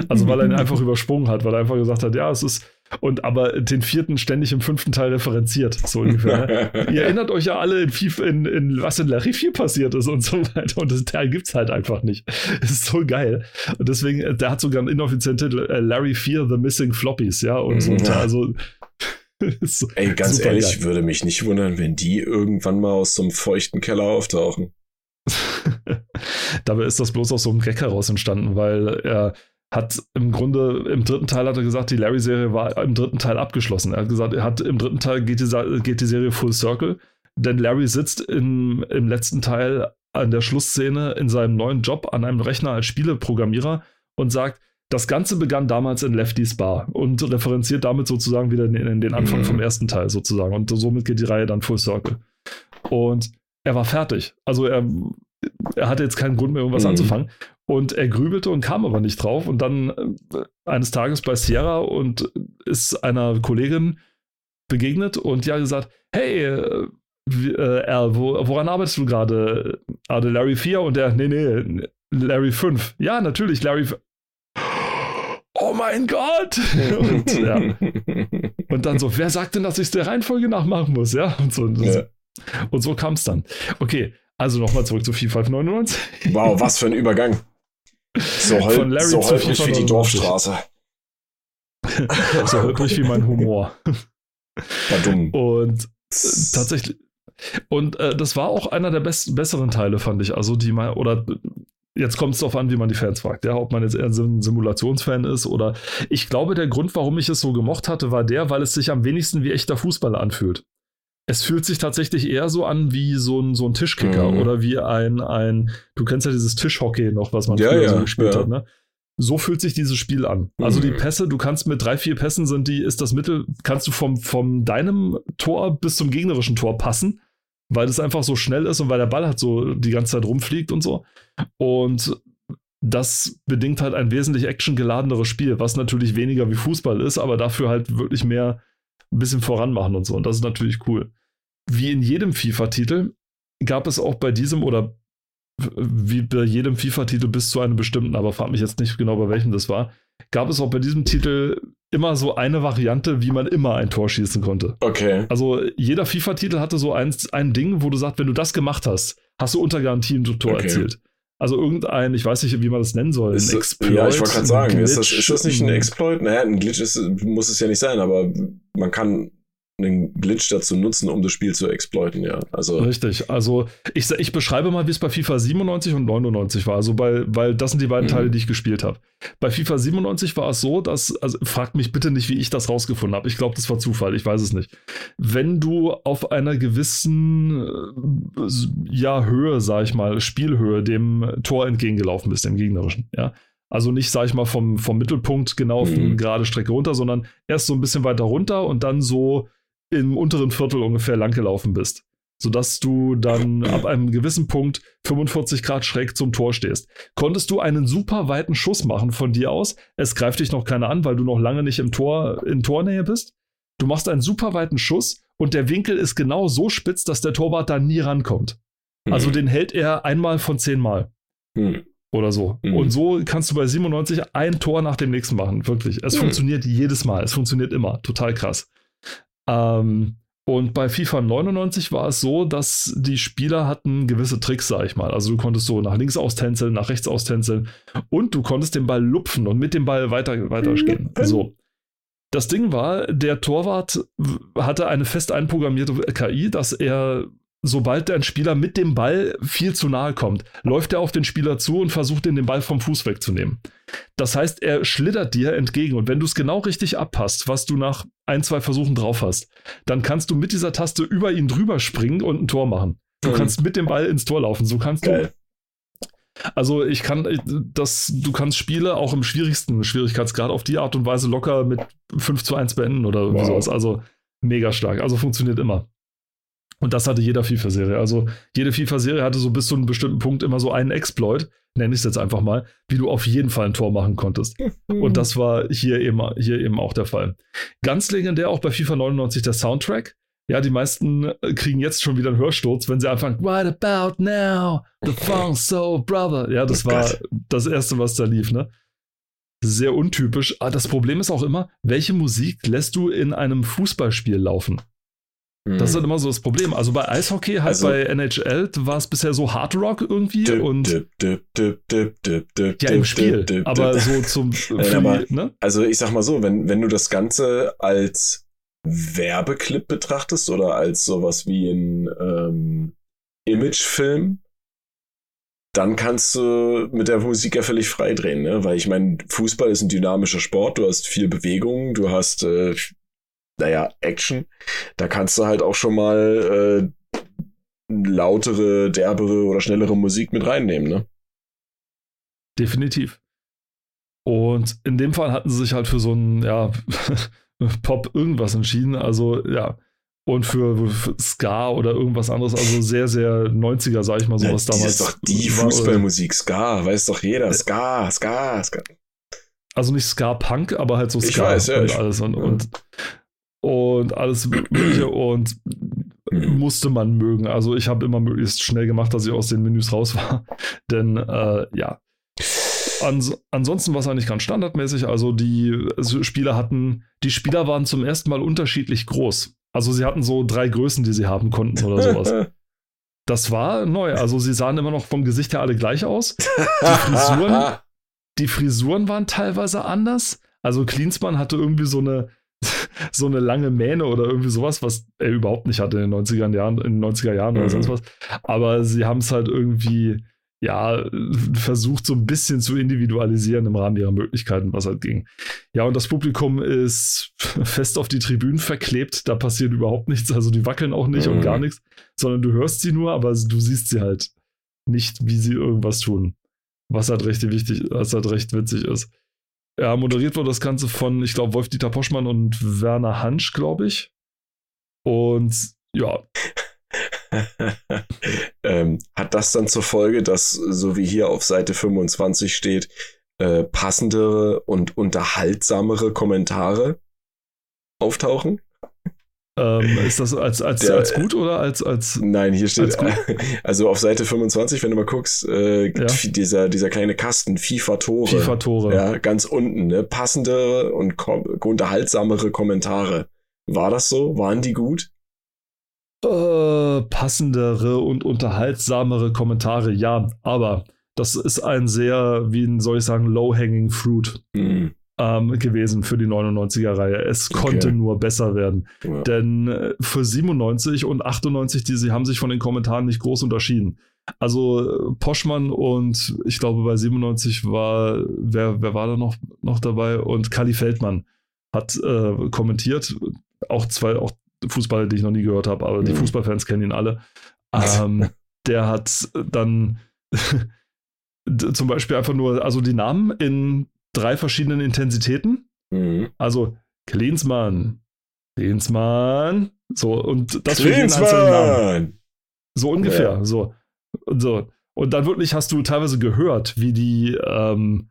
also weil er ihn einfach übersprungen hat, weil er einfach gesagt hat, ja, es ist und aber den vierten ständig im fünften Teil referenziert, so ungefähr. Ne? (laughs) Ihr erinnert euch ja alle in, in, in, was in Larry 4 passiert ist und so weiter. Und das Teil gibt es halt einfach nicht. Das ist so geil. Und deswegen, der hat sogar einen inoffiziellen Titel, äh, Larry 4 The Missing Floppies, ja. Und so. Also (laughs) Ey, ganz ehrlich, geil. würde mich nicht wundern, wenn die irgendwann mal aus so einem feuchten Keller auftauchen. (laughs) Dabei ist das bloß aus so einem Gag heraus entstanden, weil er hat im Grunde, im dritten Teil hat er gesagt, die Larry-Serie war im dritten Teil abgeschlossen. Er hat gesagt, er hat im dritten Teil geht die, geht die Serie Full Circle, denn Larry sitzt in, im letzten Teil an der Schlussszene in seinem neuen Job an einem Rechner als Spieleprogrammierer und sagt, das Ganze begann damals in Lefty's Bar und referenziert damit sozusagen wieder in, in den Anfang mhm. vom ersten Teil sozusagen. Und somit geht die Reihe dann Full Circle. Und er war fertig. Also er, er hatte jetzt keinen Grund mehr, irgendwas mhm. anzufangen. Und er grübelte und kam aber nicht drauf. Und dann äh, eines Tages bei Sierra und ist einer Kollegin begegnet und ja gesagt, hey, äh, äh, Al, wo, woran arbeitest du gerade? Ah, Larry 4 und der, nee, nee, Larry 5. Ja, natürlich, Larry 5. Oh mein Gott! (laughs) und, ja. und, dann so, wer sagt denn, dass ich es der Reihenfolge nachmachen muss? Ja, und so. Und ja. Und so kam es dann. Okay, also nochmal zurück zu 4599. Wow, was für ein Übergang. So, hol Von Larry so holprig wie die Dorfstraße. so holprig wie mein Humor. War dumm. Und äh, tatsächlich. Und äh, das war auch einer der best besseren Teile, fand ich. Also, die mal, oder jetzt kommt es darauf an, wie man die Fans fragt. Ja, ob man jetzt eher ein Simulationsfan ist oder. Ich glaube, der Grund, warum ich es so gemocht hatte, war der, weil es sich am wenigsten wie echter Fußballer anfühlt es fühlt sich tatsächlich eher so an wie so ein, so ein Tischkicker mhm. oder wie ein, ein, du kennst ja dieses Tischhockey noch, was man ja, früher ja, so gespielt ja. hat, ne? So fühlt sich dieses Spiel an. Also die mhm. Pässe, du kannst mit drei, vier Pässen sind die, ist das Mittel, kannst du vom, vom deinem Tor bis zum gegnerischen Tor passen, weil das einfach so schnell ist und weil der Ball halt so die ganze Zeit rumfliegt und so. Und das bedingt halt ein wesentlich actiongeladeneres Spiel, was natürlich weniger wie Fußball ist, aber dafür halt wirklich mehr ein bisschen voranmachen und so. Und das ist natürlich cool. Wie in jedem FIFA-Titel gab es auch bei diesem oder wie bei jedem FIFA-Titel bis zu einem bestimmten, aber frag mich jetzt nicht genau, bei welchem das war, gab es auch bei diesem Titel immer so eine Variante, wie man immer ein Tor schießen konnte. Okay. Also jeder FIFA-Titel hatte so ein, ein Ding, wo du sagst, wenn du das gemacht hast, hast du unter Garantie ein Tor okay. erzielt. Also irgendein, ich weiß nicht, wie man das nennen soll. Ist, Exploit, ja, ich wollte gerade sagen, ist das, ist das nicht ein Exploit? Naja, ein Glitch ist, muss es ja nicht sein, aber man kann einen Glitch dazu nutzen, um das Spiel zu exploiten, ja. Also Richtig. Also ich, ich beschreibe mal, wie es bei FIFA 97 und 99 war. Also bei, weil das sind die beiden mhm. Teile, die ich gespielt habe. Bei FIFA 97 war es so, dass, also fragt mich bitte nicht, wie ich das rausgefunden habe. Ich glaube, das war Zufall, ich weiß es nicht. Wenn du auf einer gewissen äh, ja, Höhe, sag ich mal, Spielhöhe dem Tor entgegengelaufen bist, dem gegnerischen, ja. Also nicht, sag ich mal, vom, vom Mittelpunkt genau auf mhm. eine gerade Strecke runter, sondern erst so ein bisschen weiter runter und dann so im unteren Viertel ungefähr langgelaufen bist. Sodass du dann ab einem gewissen Punkt 45 Grad schräg zum Tor stehst. Konntest du einen super weiten Schuss machen von dir aus? Es greift dich noch keiner an, weil du noch lange nicht im Tor, in Tornähe bist. Du machst einen super weiten Schuss und der Winkel ist genau so spitz, dass der Torwart da nie rankommt. Mhm. Also den hält er einmal von zehnmal. Mhm. Oder so. Mhm. Und so kannst du bei 97 ein Tor nach dem nächsten machen. Wirklich. Es mhm. funktioniert jedes Mal. Es funktioniert immer. Total krass. Ähm, Und bei FIFA 99 war es so, dass die Spieler hatten gewisse Tricks, sag ich mal. Also du konntest so nach links austänzeln, nach rechts austänzeln und du konntest den Ball lupfen und mit dem Ball weiter, weitergehen. So. Das Ding war, der Torwart hatte eine fest einprogrammierte KI, dass er sobald ein Spieler mit dem Ball viel zu nahe kommt, läuft er auf den Spieler zu und versucht, ihn den Ball vom Fuß wegzunehmen. Das heißt, er schlittert dir entgegen und wenn du es genau richtig abpasst, was du nach ein, zwei Versuchen drauf hast, dann kannst du mit dieser Taste über ihn drüber springen und ein Tor machen. Du mhm. kannst mit dem Ball ins Tor laufen. So kannst Geil. du. Also ich kann das, du kannst Spiele auch im schwierigsten Schwierigkeitsgrad auf die Art und Weise locker mit 5 zu 1 beenden oder wow. sowas. Also mega stark. Also funktioniert immer. Und das hatte jeder FIFA-Serie. Also jede FIFA-Serie hatte so bis zu einem bestimmten Punkt immer so einen Exploit, nenne ich es jetzt einfach mal, wie du auf jeden Fall ein Tor machen konntest. (laughs) Und das war hier eben, hier eben auch der Fall. Ganz legendär auch bei FIFA 99 der Soundtrack. Ja, die meisten äh, kriegen jetzt schon wieder einen Hörsturz, wenn sie anfangen, What about now? The Funk Soul Brother. Ja, das oh war Gott. das erste, was da lief, ne? Sehr untypisch. Aber das Problem ist auch immer, welche Musik lässt du in einem Fußballspiel laufen? Das ist halt immer so das Problem. Also bei Eishockey, halt also, bei NHL, war es bisher so Hard Rock irgendwie dip, und dip, dip, ja im Spiel, aber so zum (laughs) für, ne? Also ich sag mal so, wenn, wenn du das Ganze als Werbeclip betrachtest oder als sowas wie ein ähm, Imagefilm, dann kannst du mit der Musik ja völlig frei drehen, ne? Weil ich meine, Fußball ist ein dynamischer Sport, du hast viel Bewegung, du hast äh, naja, Action. Da kannst du halt auch schon mal äh, lautere, derbere oder schnellere Musik mit reinnehmen, ne? Definitiv. Und in dem Fall hatten sie sich halt für so ein, ja, (laughs) Pop irgendwas entschieden. Also, ja. Und für, für, Ska oder irgendwas anderes, also sehr, sehr 90er, sag ich mal, sowas ja, damals. ist doch die Fußballmusik, Ska, weiß doch jeder. Ska, Ska, Ska. Also nicht Ska-Punk, aber halt so Ska ich weiß, ja, und alles. Und, ja. und und alles Mögliche (clears throat) und musste man mögen. Also ich habe immer möglichst schnell gemacht, dass ich aus den Menüs raus war. (laughs) Denn äh, ja. Ans ansonsten war es eigentlich ganz standardmäßig. Also die Spieler hatten, die Spieler waren zum ersten Mal unterschiedlich groß. Also sie hatten so drei Größen, die sie haben konnten oder sowas. (laughs) Das war neu. Also sie sahen immer noch vom Gesicht her alle gleich aus. Die Frisuren, (laughs) die Frisuren waren teilweise anders. Also Klinsmann hatte irgendwie so eine, so eine lange Mähne oder irgendwie sowas, was er überhaupt nicht hatte in den 90er Jahren, in den 90er Jahren mhm. oder sonst was. Aber sie haben es halt irgendwie, ja, versucht so ein bisschen zu individualisieren im Rahmen ihrer Möglichkeiten, was halt ging. Ja, und das Publikum ist fest auf die Tribünen verklebt, da passiert überhaupt nichts, also die wackeln auch nicht mhm. und gar nichts, sondern du hörst sie nur, aber du siehst sie halt nicht, wie sie irgendwas tun. Was halt recht wichtig, was halt recht witzig ist. Ja, moderiert wurde das Ganze von, ich glaube, Wolf-Dieter Poschmann und Werner Hansch, glaube ich. Und ja. (laughs) ähm, hat das dann zur Folge, dass, so wie hier auf Seite 25 steht, äh, passendere und unterhaltsamere Kommentare auftauchen? Ähm, ist das als, als, Der, als gut oder als, als. Nein, hier steht, (laughs) also auf Seite 25, wenn du mal guckst, äh, ja. dieser, dieser kleine Kasten, FIFA-Tore. FIFA-Tore. Ja, ganz unten, ne? Passende und unterhaltsamere Kommentare. War das so? Waren die gut? Äh, passendere und unterhaltsamere Kommentare, ja, aber das ist ein sehr, wie soll ich sagen, low-hanging fruit. Mhm ähm, gewesen für die 99er-Reihe. Es okay. konnte nur besser werden. Ja. Denn äh, für 97 und 98, die sie haben sich von den Kommentaren nicht groß unterschieden. Also äh, Poschmann und ich glaube bei 97 war, wer, wer war da noch, noch dabei? Und Kali Feldmann hat äh, kommentiert. Auch zwei, auch Fußballer, die ich noch nie gehört habe, aber mhm. die Fußballfans kennen ihn alle. (laughs) Ähm, der hat dann (laughs) zum Beispiel einfach nur, also die Namen in drei verschiedenen Intensitäten. Mhm. Also Klinsmann, Klinsmann, so und das für jeden einzelnen Namen. So ungefähr, ja. so. Und so. Und dann wirklich hast du teilweise gehört, wie die, ähm,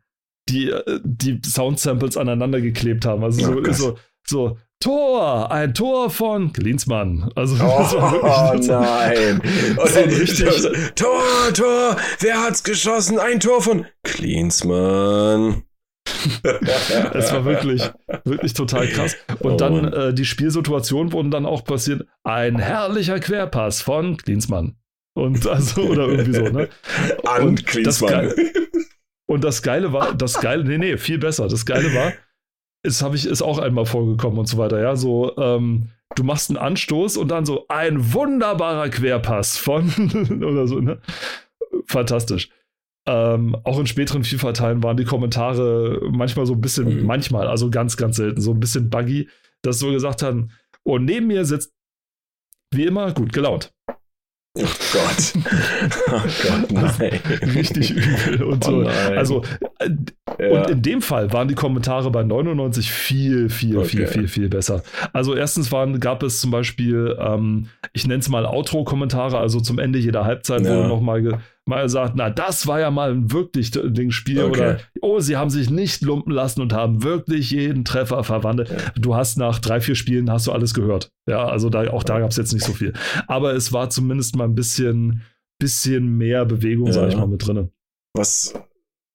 die, die Soundsamples aneinander geklebt haben. Also so, oh so, so, Tor, ein Tor von Klinsmann. Also oh, (laughs) das war wirklich oh nein. (laughs) So richtig. Tor, Tor, wer hat's geschossen? Ein Tor von Klinsmann. (laughs) es war wirklich, wirklich total krass. Und oh, dann äh, die Spielsituation wurden dann auch passiert. Ein herrlicher Querpass von Klinsmann. Und also, oder irgendwie so, ne? (laughs) An Klinsmann. Und das Geile war, das Geile, nee, nee, viel besser. Das Geile war, ist, habe ich, ist auch einmal vorgekommen und so weiter, ja, so, ähm, du machst einen Anstoß und dann so ein wunderbarer Querpass von (laughs) oder so, ne? Fantastisch. Ähm, auch in späteren FIFA-Teilen waren die Kommentare manchmal so ein bisschen, mhm. manchmal, also ganz, ganz selten, so ein bisschen buggy, dass so gesagt haben, und neben mir sitzt wie immer gut gelaunt. Oh Gott. (laughs) Oh Gott, nein. Richtig übel und oh so. Also, äh, ja. und in dem Fall waren die Kommentare bei 99 viel, viel, okay. viel, viel, viel besser. Also, erstens waren, gab es zum Beispiel, ähm, ich nenne es mal Outro-Kommentare, also zum Ende jeder Halbzeit ja. wurde nochmal mal sagt, na, das war ja mal ein wirklich Ding Spiel okay. oder oh, sie haben sich nicht lumpen lassen und haben wirklich jeden Treffer verwandelt. Ja. Du hast nach drei, vier Spielen hast du alles gehört. Ja, also da, auch da gab es jetzt nicht so viel. Aber es war zumindest mal ein bisschen, bisschen mehr Bewegung, ja. sag ich mal, mit drin. Was,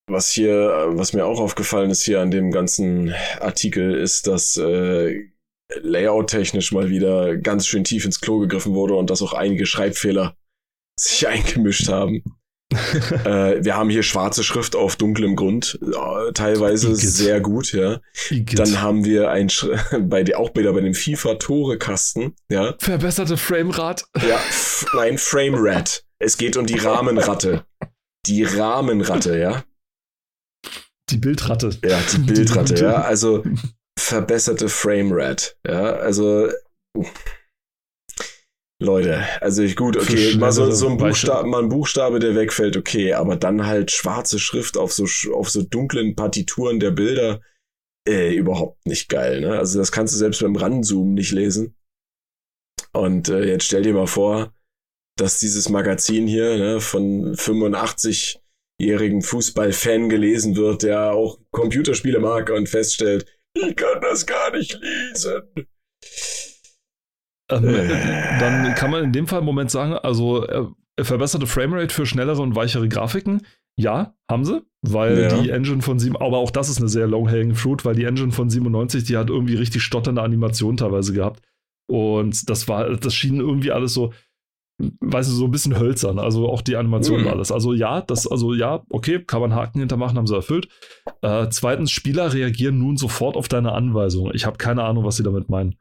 was hier, was mir auch aufgefallen ist hier an dem ganzen Artikel, ist, dass äh, Layout-technisch mal wieder ganz schön tief ins Klo gegriffen wurde und dass auch einige Schreibfehler sich (laughs) eingemischt haben. (laughs) äh, wir haben hier schwarze Schrift auf dunklem Grund, äh, teilweise sehr gut, ja. Dann haben wir ein Sch (laughs) bei der auch wieder bei dem FIFA Tore Kasten, ja. Verbesserte Framerate. Ja, nein, Framerate. Es geht um die Rahmenratte. Die Rahmenratte, ja. Die Bildratte. Ja, die Bildratte, ja. Also verbesserte Framerate, ja. Also Leute, also ich gut, okay, mal so, so ein Buchstabe, mal ein Buchstabe, der wegfällt, okay, aber dann halt schwarze Schrift auf so auf so dunklen Partituren der Bilder, äh, überhaupt nicht geil, ne? Also das kannst du selbst beim Ranzoomen nicht lesen. Und äh, jetzt stell dir mal vor, dass dieses Magazin hier ne, von 85-jährigen Fußballfan gelesen wird, der auch Computerspiele mag und feststellt, ich kann das gar nicht lesen. Ähm, äh. Dann kann man in dem Fall im Moment sagen, also äh, verbesserte Framerate für schnellere und weichere Grafiken. Ja, haben sie, weil ja. die Engine von 7, aber auch das ist eine sehr long-hanging fruit, weil die Engine von 97, die hat irgendwie richtig stotternde Animationen teilweise gehabt. Und das war, das schien irgendwie alles so, weißt du, so ein bisschen hölzern. Also auch die Animation mhm. war alles. Also ja, das, also ja, okay, kann man Haken hintermachen, haben sie erfüllt. Äh, zweitens, Spieler reagieren nun sofort auf deine Anweisung. Ich habe keine Ahnung, was sie damit meinen.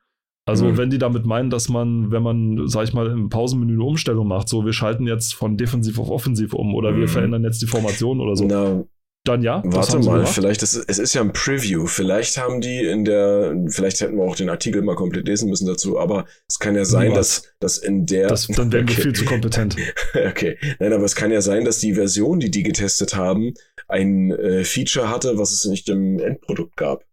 Also, mhm. wenn die damit meinen, dass man, wenn man, sag ich mal, im Pausenmenü eine Umstellung macht, so wir schalten jetzt von defensiv auf offensiv um oder mhm. wir verändern jetzt die Formation oder so. Na, dann ja. Warte mal, vielleicht ist es ist ja ein Preview. Vielleicht haben die in der, vielleicht hätten wir auch den Artikel mal komplett lesen müssen dazu, aber es kann ja sein, dass, dass in der. Das, dann wären (laughs) okay. wir viel zu kompetent. (laughs) okay. Nein, aber es kann ja sein, dass die Version, die die getestet haben, ein äh, Feature hatte, was es nicht im Endprodukt gab.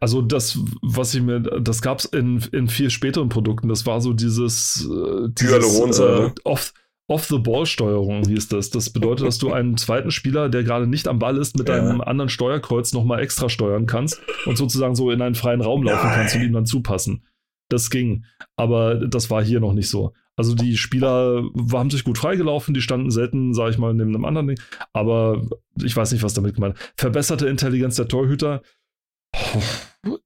Also das, was ich mir, das gab es in, in vier späteren Produkten. Das war so dieses, äh, dieses äh, off, Off-the-Ball-Steuerung hieß das. Das bedeutet, dass du einen zweiten Spieler, der gerade nicht am Ball ist, mit ja. einem anderen Steuerkreuz nochmal extra steuern kannst und sozusagen so in einen freien Raum laufen Nein. kannst und ihm dann zupassen. Das ging. Aber das war hier noch nicht so. Also die Spieler haben sich gut freigelaufen, die standen selten, sage ich mal, neben einem anderen Ding. Aber ich weiß nicht, was damit gemeint. Verbesserte Intelligenz der Torhüter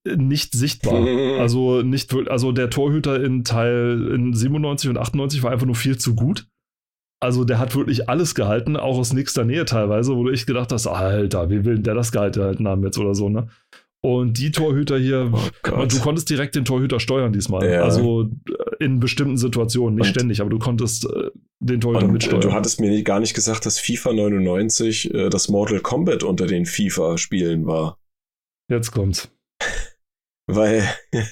nicht sichtbar. (laughs) Also nicht also der Torhüter in Teil in 97 und 98 war einfach nur viel zu gut. Also der hat wirklich alles gehalten, auch aus nächster Nähe teilweise, wo du echt gedacht hast, Alter, wie will der das gehalten haben jetzt oder so, ne? Und die Torhüter hier, oh du konntest direkt den Torhüter steuern diesmal. Ja. Also äh, in bestimmten Situationen, nicht und, ständig, aber du konntest äh, den Torhüter und, mitsteuern. Du hattest mir gar nicht gesagt, dass FIFA 99 äh, das Mortal Kombat unter den FIFA-Spielen war. Jetzt kommt's. (laughs) Weil. (laughs)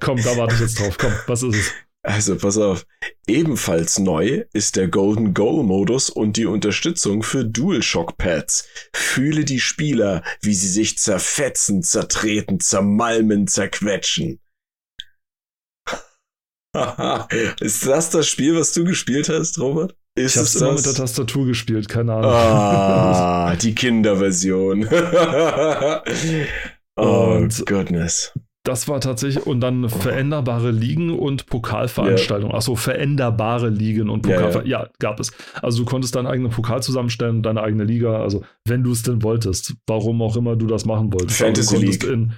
Komm, da warte ich jetzt drauf. Komm, was ist es? Also, pass auf. Ebenfalls neu ist der Golden Goal Modus und die Unterstützung für DualShock Pads. Fühle die Spieler, wie sie sich zerfetzen, zertreten, zermalmen, zerquetschen. (laughs) ist das das Spiel, was du gespielt hast, Robert? Ist ich habe es immer mit der Tastatur gespielt, keine Ahnung. Ah, (laughs) die Kinderversion. (laughs) oh, Und, goodness. Das war tatsächlich, und dann veränderbare Ligen und Pokalveranstaltungen. Yeah. Achso, veränderbare Ligen und Pokalveranstaltungen. Ja, ja. ja, gab es. Also du konntest deinen eigenen Pokal zusammenstellen und deine eigene Liga, also wenn du es denn wolltest, warum auch immer du das machen wolltest. Fantasy also, League. In,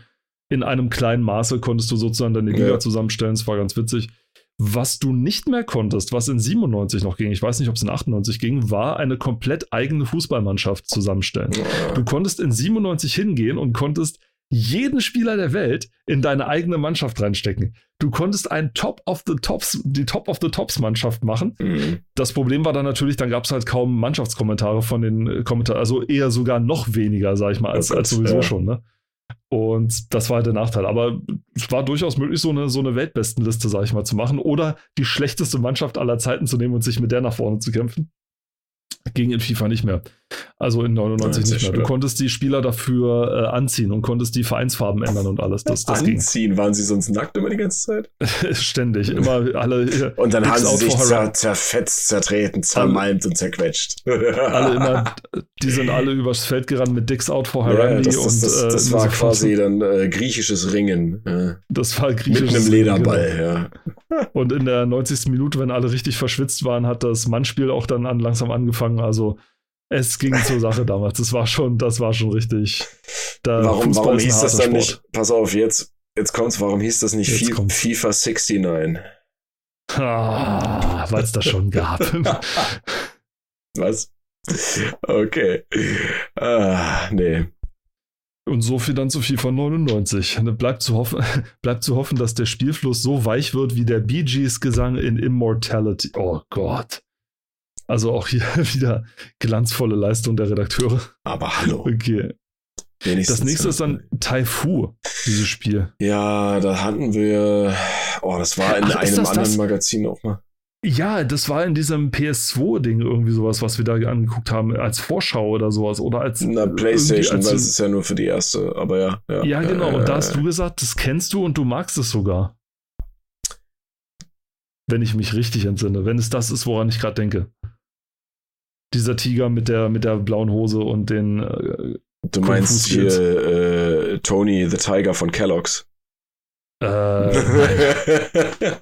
in einem kleinen Maße konntest du sozusagen deine Liga zusammenstellen, es war ganz witzig. Was du nicht mehr konntest, was in 97 noch ging, ich weiß nicht, ob es in 98 ging, war eine komplett eigene Fußballmannschaft zusammenstellen. Du konntest in 97 hingehen und konntest jeden Spieler der Welt in deine eigene Mannschaft reinstecken. Du konntest ein Top of the Tops, die Top of the Tops Mannschaft machen. Mhm. Das Problem war dann natürlich, dann gab es halt kaum Mannschaftskommentare von den Kommentaren, also eher sogar noch weniger, sag ich mal, als, als sowieso ja. schon. Ne? Und das war halt der Nachteil. Aber es war durchaus möglich, so eine, so eine Weltbestenliste, sag ich mal, zu machen oder die schlechteste Mannschaft aller Zeiten zu nehmen und sich mit der nach vorne zu kämpfen. Ging in FIFA nicht mehr. Also in 99 nicht mehr. Du konntest die Spieler dafür äh, anziehen und konntest die Vereinsfarben ändern und alles. Das, das anziehen? Ging. Waren sie sonst nackt immer die ganze Zeit? (laughs) Ständig. Immer alle. Äh, und dann haben sie sich zer zerfetzt, zertreten, zermalmt und zerquetscht. (laughs) alle immer, die sind alle übers Feld gerannt mit Dicks Out for Harambe. Ja, das, das, und, äh, das war quasi dann äh, griechisches Ringen. Ja. Das war griechisches Mit einem Lederball, Ringen. ja. Und in der 90. Minute, wenn alle richtig verschwitzt waren, hat das Mannspiel auch dann an, langsam angefangen. Also es ging zur Sache (laughs) damals. Das war schon, das war schon richtig. Da warum, warum hieß das dann Sport. nicht? Pass auf, jetzt, jetzt kommt's. Warum hieß das nicht FIFA, FIFA 69? Ah, Weil es das schon gab. (laughs) Was? Okay. Ah, nee. Und so viel dann zu FIFA 99. Bleibt zu, hoffen, (laughs) bleibt zu hoffen, dass der Spielfluss so weich wird wie der Bee Gees Gesang in Immortality. Oh Gott. Also auch hier (laughs) wieder glanzvolle Leistung der Redakteure. Aber hallo. Okay. Wenigstens das nächste ist dann Taifu, dieses Spiel. Ja, da hatten wir. Oh, das war in Ach, einem anderen das? Magazin auch mal. Ja, das war in diesem PS2-Ding irgendwie sowas, was wir da angeguckt haben, als Vorschau oder sowas. Oder als. Na, PlayStation, als weil es ist ja nur für die erste, aber ja. Ja, ja genau. Äh, und da hast du gesagt, das kennst du und du magst es sogar. Wenn ich mich richtig entsinne. Wenn es das ist, woran ich gerade denke dieser Tiger mit der, mit der blauen Hose und den. Äh, du meinst hier äh, Tony the Tiger von Kellogg's. Äh, (laughs)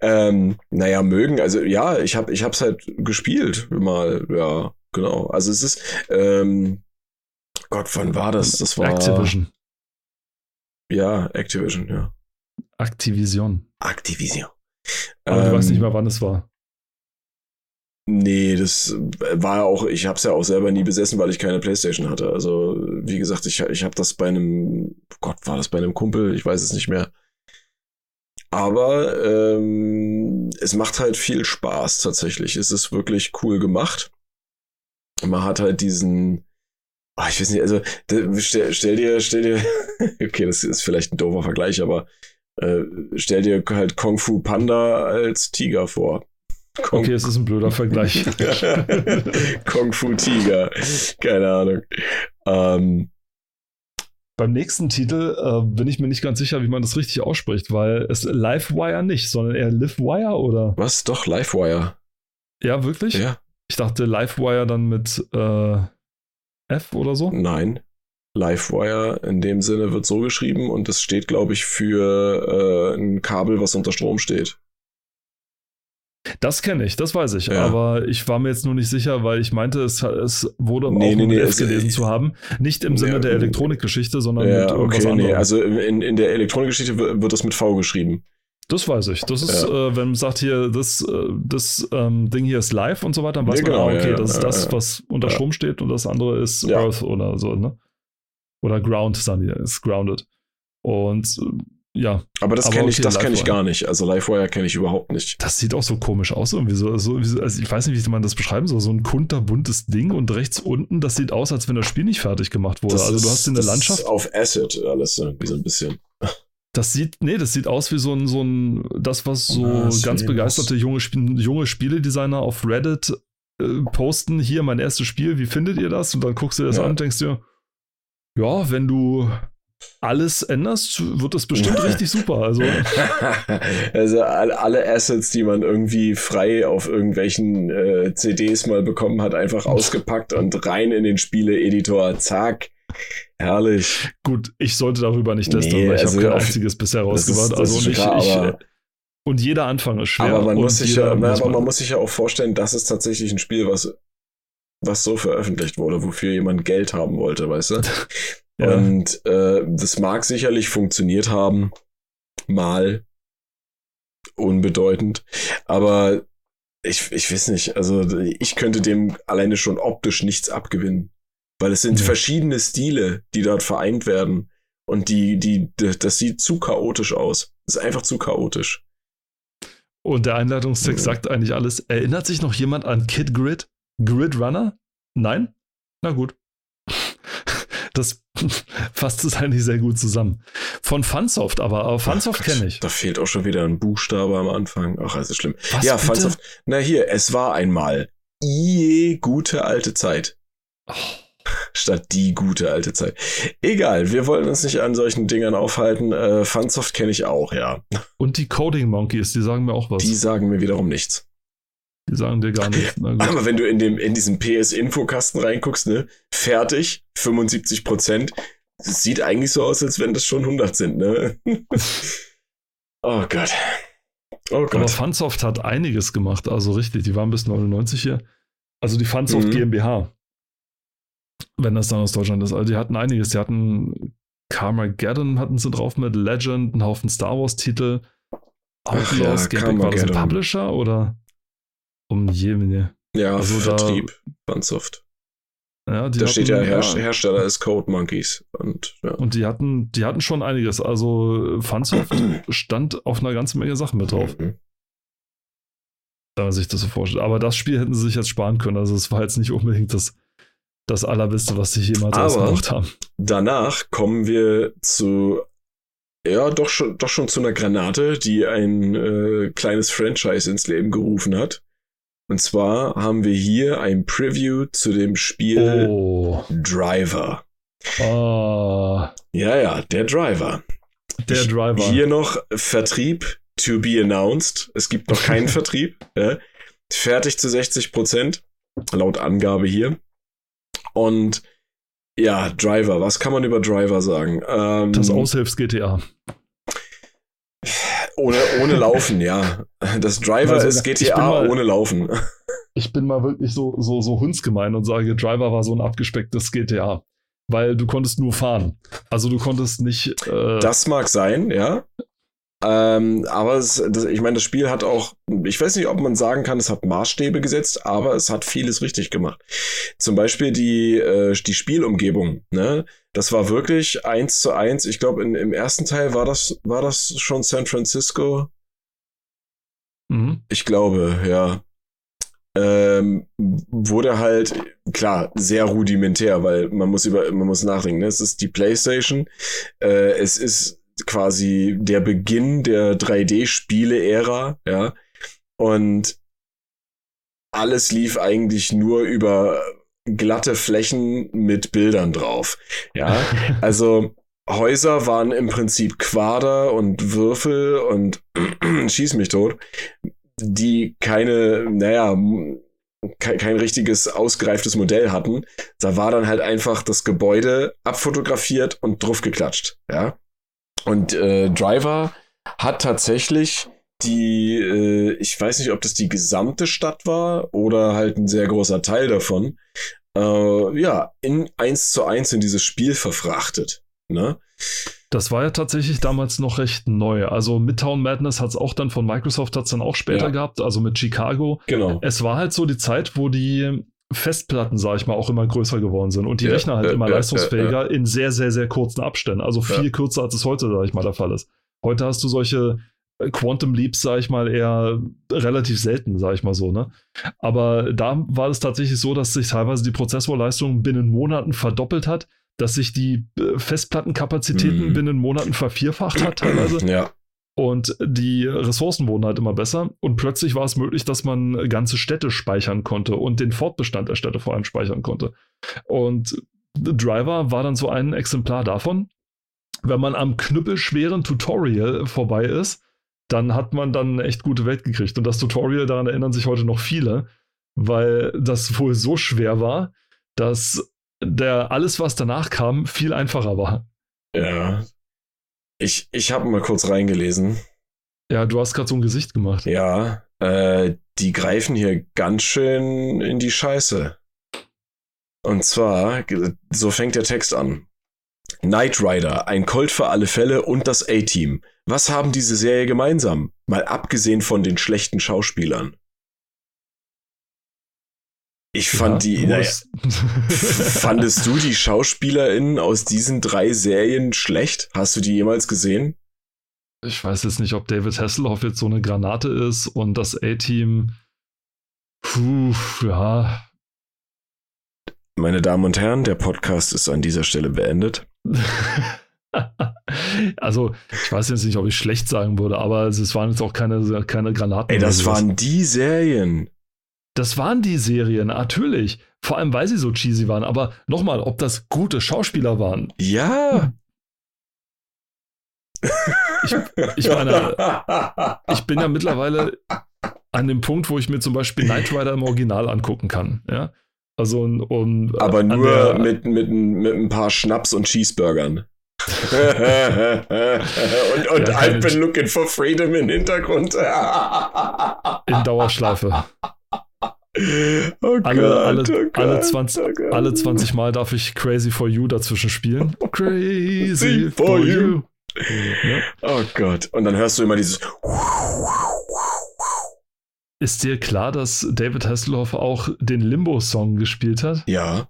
ähm, naja, mögen, also ja, ich habe ich hab's halt gespielt mal, ja, genau. Also es ist, ähm, Gott, wann war das? Das war Activision. Ja, Activision, ja. Activision. Activision. Aber ähm, du weißt nicht mehr, wann es war. Nee, das war auch, ich habe es ja auch selber nie besessen, weil ich keine Playstation hatte. Also, wie gesagt, ich, ich habe das bei einem, Gott, war das bei einem Kumpel? Ich weiß es nicht mehr. Aber ähm, es macht halt viel Spaß tatsächlich. Es ist wirklich cool gemacht. Man hat halt diesen, oh, ich weiß nicht, also stell, stell dir, stell dir, (laughs) okay, das ist vielleicht ein doofer Vergleich, aber äh, stell dir halt Kung Fu Panda als Tiger vor. Kong okay, es ist ein blöder Vergleich. (laughs) Kung Fu Tiger. Keine Ahnung. Ähm, beim nächsten Titel äh, bin ich mir nicht ganz sicher, wie man das richtig ausspricht, weil es Livewire nicht, sondern eher Livewire oder? Was? Doch, Livewire. Ja, wirklich? Ja. Ich dachte Livewire dann mit äh, F oder so? Nein. Livewire in dem Sinne wird so geschrieben und es steht, glaube ich, für äh, ein Kabel, was unter Strom steht. Das kenne ich, das weiß ich. Ja. Aber ich war mir jetzt nur nicht sicher, weil ich meinte, es, es wurde nee, auch nee, mit nee, F gelesen äh, zu haben. Nicht im Sinne ja, der Elektronikgeschichte, sondern ja, mit irgendwas okay, anderem. Nee, also in, in der Elektronikgeschichte wird das mit V geschrieben. Das weiß ich. Das ist, ja. äh, wenn man sagt hier, das, äh, das ähm, Ding hier ist live und so weiter, dann weiß ja, genau, man, ah, okay, ja, das ist das, was unter Strom steht und das andere ist Earth oder so, ne? Oder Ground, sagen die, ist grounded. Und äh, ja. Aber das kenne ich, okay, kenn ich gar nicht. Also Livewire kenne ich überhaupt nicht. Das sieht auch so komisch aus. Irgendwie so, so, also ich weiß nicht, wie man das beschreiben soll. So ein kunterbuntes Ding und rechts unten, das sieht aus, als wenn das Spiel nicht fertig gemacht wurde. Das also du hast eine Landschaft. auf Acid alles irgendwie so ein bisschen. Das sieht, nee, das sieht aus wie so ein, so ein, das, was so ah, ganz begeisterte junge, junge Spieledesigner auf Reddit äh, posten. Hier mein erstes Spiel, wie findet ihr das? Und dann guckst du das ja. an und denkst dir, ja, wenn du alles änderst, wird das bestimmt (laughs) richtig super. Also, (laughs) also alle Assets, die man irgendwie frei auf irgendwelchen äh, CDs mal bekommen hat, einfach ausgepackt und rein in den Spieleeditor. Zack. Herrlich. Gut, ich sollte darüber nicht lästern, nee, weil ich also habe kein einziges bisher rausgebracht. Also nicht, klar, ich, und jeder Anfang ist schwer. Aber man, muss sich, ja, muss aber man muss sich ja auch vorstellen, das ist tatsächlich ein Spiel, was, was so veröffentlicht wurde, wofür jemand Geld haben wollte, weißt du? (laughs) ja. Und äh, das mag sicherlich funktioniert haben, mal unbedeutend, aber ich, ich weiß nicht, also ich könnte dem alleine schon optisch nichts abgewinnen. Weil es sind ja. verschiedene Stile, die dort vereint werden. Und die, die, das sieht zu chaotisch aus. Das ist einfach zu chaotisch. Und der Einleitungstext ja. sagt eigentlich alles. Erinnert sich noch jemand an Kid Grid? Grid Runner? Nein? Na gut. Das (laughs) fasst es eigentlich sehr gut zusammen. Von Funsoft aber, aber Funsoft kenne ich. Da fehlt auch schon wieder ein Buchstabe am Anfang. Ach, das ist schlimm. Was, ja, bitte? Funsoft. Na hier, es war einmal. Je gute alte Zeit. Oh statt die gute alte Zeit. Egal, wir wollen uns nicht an solchen Dingern aufhalten. Äh, Funsoft kenne ich auch, ja. Und die Coding Monkeys, die sagen mir auch was. Die sagen mir wiederum nichts. Die sagen dir gar nichts. Aber wenn du in, dem, in diesen PS-Infokasten reinguckst, ne, fertig, 75 Prozent, sieht eigentlich so aus, als wenn das schon 100 sind, ne? (laughs) oh Gott. Oh Gott. Aber Funsoft hat einiges gemacht, also richtig, die waren bis 99 hier. Also die Funsoft mhm. GmbH. Wenn das dann aus Deutschland ist. Also die hatten einiges. Die hatten Carmageddon hatten sie drauf mit Legend, einen Haufen Star Wars-Titel. Outlaws, ja, Gaming, war das ein Publisher oder um jemine? Ja, also Vertrieb, Bunsoft. Ja, da steht ja, Her ja, Hersteller ist Code Monkeys. Und, ja. und die hatten, die hatten schon einiges. Also Funsoft (clears throat) stand auf einer ganzen Menge Sachen mit drauf. Mhm. Da man sich das so vorstellt. Aber das Spiel hätten sie sich jetzt sparen können. Also es war jetzt nicht unbedingt das das Allerbeste, was sie jemals Aber ausgemacht haben. Danach kommen wir zu, ja, doch schon, doch schon zu einer Granate, die ein äh, kleines Franchise ins Leben gerufen hat. Und zwar haben wir hier ein Preview zu dem Spiel oh. Driver. Oh. Ja, ja, der Driver. Der Driver. Hier noch Vertrieb to be announced. Es gibt noch keinen (laughs) Vertrieb. Ja. Fertig zu 60 Prozent, laut Angabe hier. Und ja, Driver, was kann man über Driver sagen? Ähm, das Aushilfs-GTA. Ohne, ohne Laufen, ja. Das Driver also, ist GTA mal, ohne Laufen. Ich bin mal wirklich so, so, so hundsgemein und sage, Driver war so ein abgespecktes GTA. Weil du konntest nur fahren. Also du konntest nicht. Äh, das mag sein, ja. Ähm, aber es, das, ich meine, das Spiel hat auch, ich weiß nicht, ob man sagen kann, es hat Maßstäbe gesetzt, aber es hat vieles richtig gemacht. Zum Beispiel die, äh, die Spielumgebung, ne? Das war wirklich eins zu eins. Ich glaube, im ersten Teil war das, war das schon San Francisco. Mhm. Ich glaube, ja. Ähm, wurde halt, klar, sehr rudimentär, weil man muss über, man muss nachdenken, ne? Es ist die PlayStation, äh, es ist quasi der Beginn der 3D-Spiele-Ära, ja. Und alles lief eigentlich nur über glatte Flächen mit Bildern drauf. Ja, (laughs) also Häuser waren im Prinzip Quader und Würfel und (clears throat) schieß mich tot, die keine, naja, kein, kein richtiges ausgereiftes Modell hatten. Da war dann halt einfach das Gebäude abfotografiert und drauf geklatscht. Ja. Und äh, Driver hat tatsächlich die, äh, ich weiß nicht, ob das die gesamte Stadt war oder halt ein sehr großer Teil davon, äh, ja, in eins zu eins in dieses Spiel verfrachtet. Ne? Das war ja tatsächlich damals noch recht neu. Also Midtown Madness hat es auch dann von Microsoft hat es dann auch später ja. gehabt, also mit Chicago. Genau. Es war halt so die Zeit, wo die Festplatten, sag ich mal, auch immer größer geworden sind und die ja, Rechner halt äh, immer äh, leistungsfähiger äh, in sehr, sehr, sehr kurzen Abständen. Also viel ja. kürzer, als es heute, sag ich mal, der Fall ist. Heute hast du solche äh, Quantum Leaps, sag ich mal, eher relativ selten, sag ich mal so, ne? Aber da war es tatsächlich so, dass sich teilweise die Prozessorleistung binnen Monaten verdoppelt hat, dass sich die äh, Festplattenkapazitäten mhm. binnen Monaten vervierfacht hat, teilweise. Ja. Und die Ressourcen wurden halt immer besser. Und plötzlich war es möglich, dass man ganze Städte speichern konnte und den Fortbestand der Städte vor allem speichern konnte. Und Driver war dann so ein Exemplar davon. Wenn man am knüppelschweren Tutorial vorbei ist, dann hat man dann eine echt gute Welt gekriegt. Und das Tutorial, daran erinnern sich heute noch viele, weil das wohl so schwer war, dass der alles, was danach kam, viel einfacher war. Ja. Ich, ich habe mal kurz reingelesen. Ja, du hast gerade so ein Gesicht gemacht. Ja, äh, die greifen hier ganz schön in die Scheiße. Und zwar, so fängt der Text an. Knight Rider, ein Colt für alle Fälle und das A-Team. Was haben diese Serie gemeinsam? Mal abgesehen von den schlechten Schauspielern. Ich fand ja, die. Naja, (laughs) fandest du die SchauspielerInnen aus diesen drei Serien schlecht? Hast du die jemals gesehen? Ich weiß jetzt nicht, ob David Hasselhoff jetzt so eine Granate ist und das A-Team. Puh, ja. Meine Damen und Herren, der Podcast ist an dieser Stelle beendet. (laughs) also, ich weiß jetzt nicht, ob ich schlecht sagen würde, aber es waren jetzt auch keine, keine Granaten. Ey, das waren die Serien. Das waren die Serien, natürlich. Vor allem, weil sie so cheesy waren. Aber nochmal, ob das gute Schauspieler waren. Ja. Ich, ich meine, ich bin ja mittlerweile an dem Punkt, wo ich mir zum Beispiel Knight Rider im Original angucken kann. Ja. Also, um, Aber nur der, mit, mit, mit ein paar Schnaps und Cheeseburgern. (laughs) und und ja, I've been looking for freedom im Hintergrund. in Dauerschleife. Oh alle, Gott, alle, oh Gott, alle, 20, oh alle 20 Mal darf ich Crazy for You dazwischen spielen. (laughs) Crazy for, for you. you. Ja. Oh Gott. Und dann hörst du immer dieses. Ist dir klar, dass David Hasselhoff auch den Limbo-Song gespielt hat? Ja.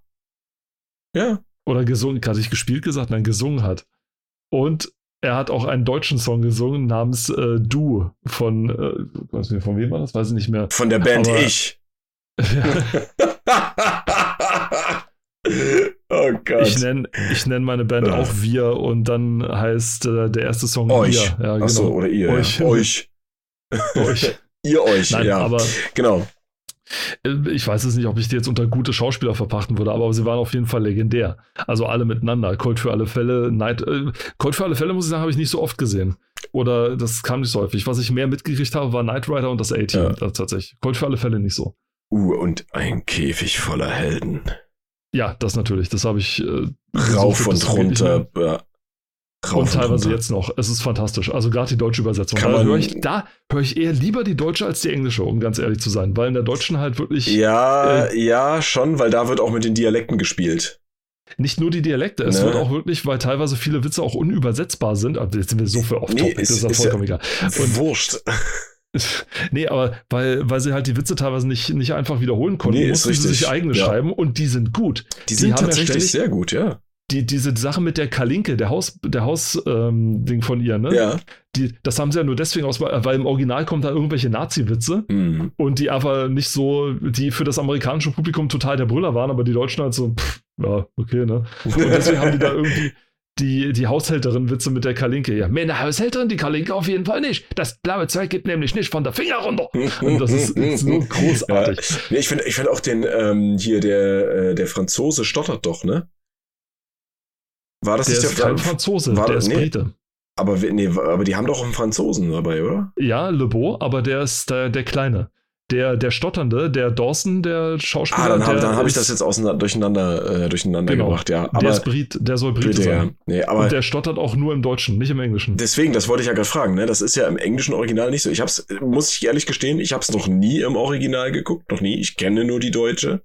Ja. Oder gesungen, hatte ich gespielt gesagt? Nein, gesungen hat. Und er hat auch einen deutschen Song gesungen namens äh, Du von, äh, weiß nicht, von wem war das? Weiß ich nicht mehr. Von der Band Aber, Ich. (laughs) Oh Gott. Ich nenne ich nenn meine Band ja. auch Wir und dann heißt äh, der erste Song Euch. Wir. Ja, genau. Achso, oder ihr. Euch. Ja. Euch. euch. (laughs) ihr euch, Nein, ja. Aber genau. Äh, ich weiß es nicht, ob ich die jetzt unter gute Schauspieler verpachten würde, aber sie waren auf jeden Fall legendär. Also alle miteinander. Colt für alle Fälle, Night. Äh, Colt für alle Fälle, muss ich sagen, habe ich nicht so oft gesehen. Oder das kam nicht so häufig. Was ich mehr mitgekriegt habe, war Knight Rider und das A-Team ja. tatsächlich. Colt für alle Fälle nicht so. Uh, und ein Käfig voller Helden. Ja, das natürlich. Das habe ich. Äh, Rauf und runter. Ja. Rauf und teilweise runter. jetzt noch. Es ist fantastisch. Also gerade die deutsche Übersetzung. Kann da höre ich, da höre ich eher lieber die deutsche als die englische, um ganz ehrlich zu sein. Weil in der deutschen halt wirklich. Ja, äh, ja, schon, weil da wird auch mit den Dialekten gespielt. Nicht nur die Dialekte, es ne? wird auch wirklich, weil teilweise viele Witze auch unübersetzbar sind. Aber jetzt sind wir so für off-topic, nee, das ist ja vollkommen egal. Und wurscht. (laughs) (laughs) Nee, aber weil, weil sie halt die Witze teilweise nicht, nicht einfach wiederholen konnten, nee, mussten sie sich eigene ja. schreiben und die sind gut. Die, die sind tatsächlich ja sehr gut, ja. Die, diese Sache mit der Kalinke, der Haus, der Haus-Ding ähm, von ihr, ne? Ja. Die, das haben sie ja nur deswegen aus, weil im Original kommen da irgendwelche Nazi-Witze mhm. und die einfach nicht so, die für das amerikanische Publikum total der Brüller waren, aber die Deutschen halt so, pff, ja, okay, ne? (laughs) Und deswegen haben die da irgendwie die, die Haushälterin-Witze mit der Kalinke. Ja, meine Haushälterin, die Kalinke auf jeden Fall nicht. Das blaue Zeug geht nämlich nicht von der Finger runter. Und das ist, ist so (laughs) großartig. Ja. ich finde ich find auch den, ähm, hier der, äh, der Franzose stottert doch, ne? War das der nicht ist der kein Franzose, war, der ist nee, Brite. Aber, nee, aber die haben doch einen Franzosen dabei, oder? Ja, Le Beau, aber der ist der, der Kleine der, der Stotternde, der Dawson, der Schauspieler. Ah, dann habe hab ich das jetzt auseinander, durcheinander, äh, durcheinander genau. gebracht, ja. Aber der ist Brit, der soll Brite, Brite sein. Ja. Nee, aber Und der stottert auch nur im Deutschen, nicht im Englischen. Deswegen, das wollte ich ja gerade fragen, ne? Das ist ja im englischen Original nicht so. Ich hab's, muss ich ehrlich gestehen, ich hab's noch nie im Original geguckt, noch nie. Ich kenne nur die deutsche.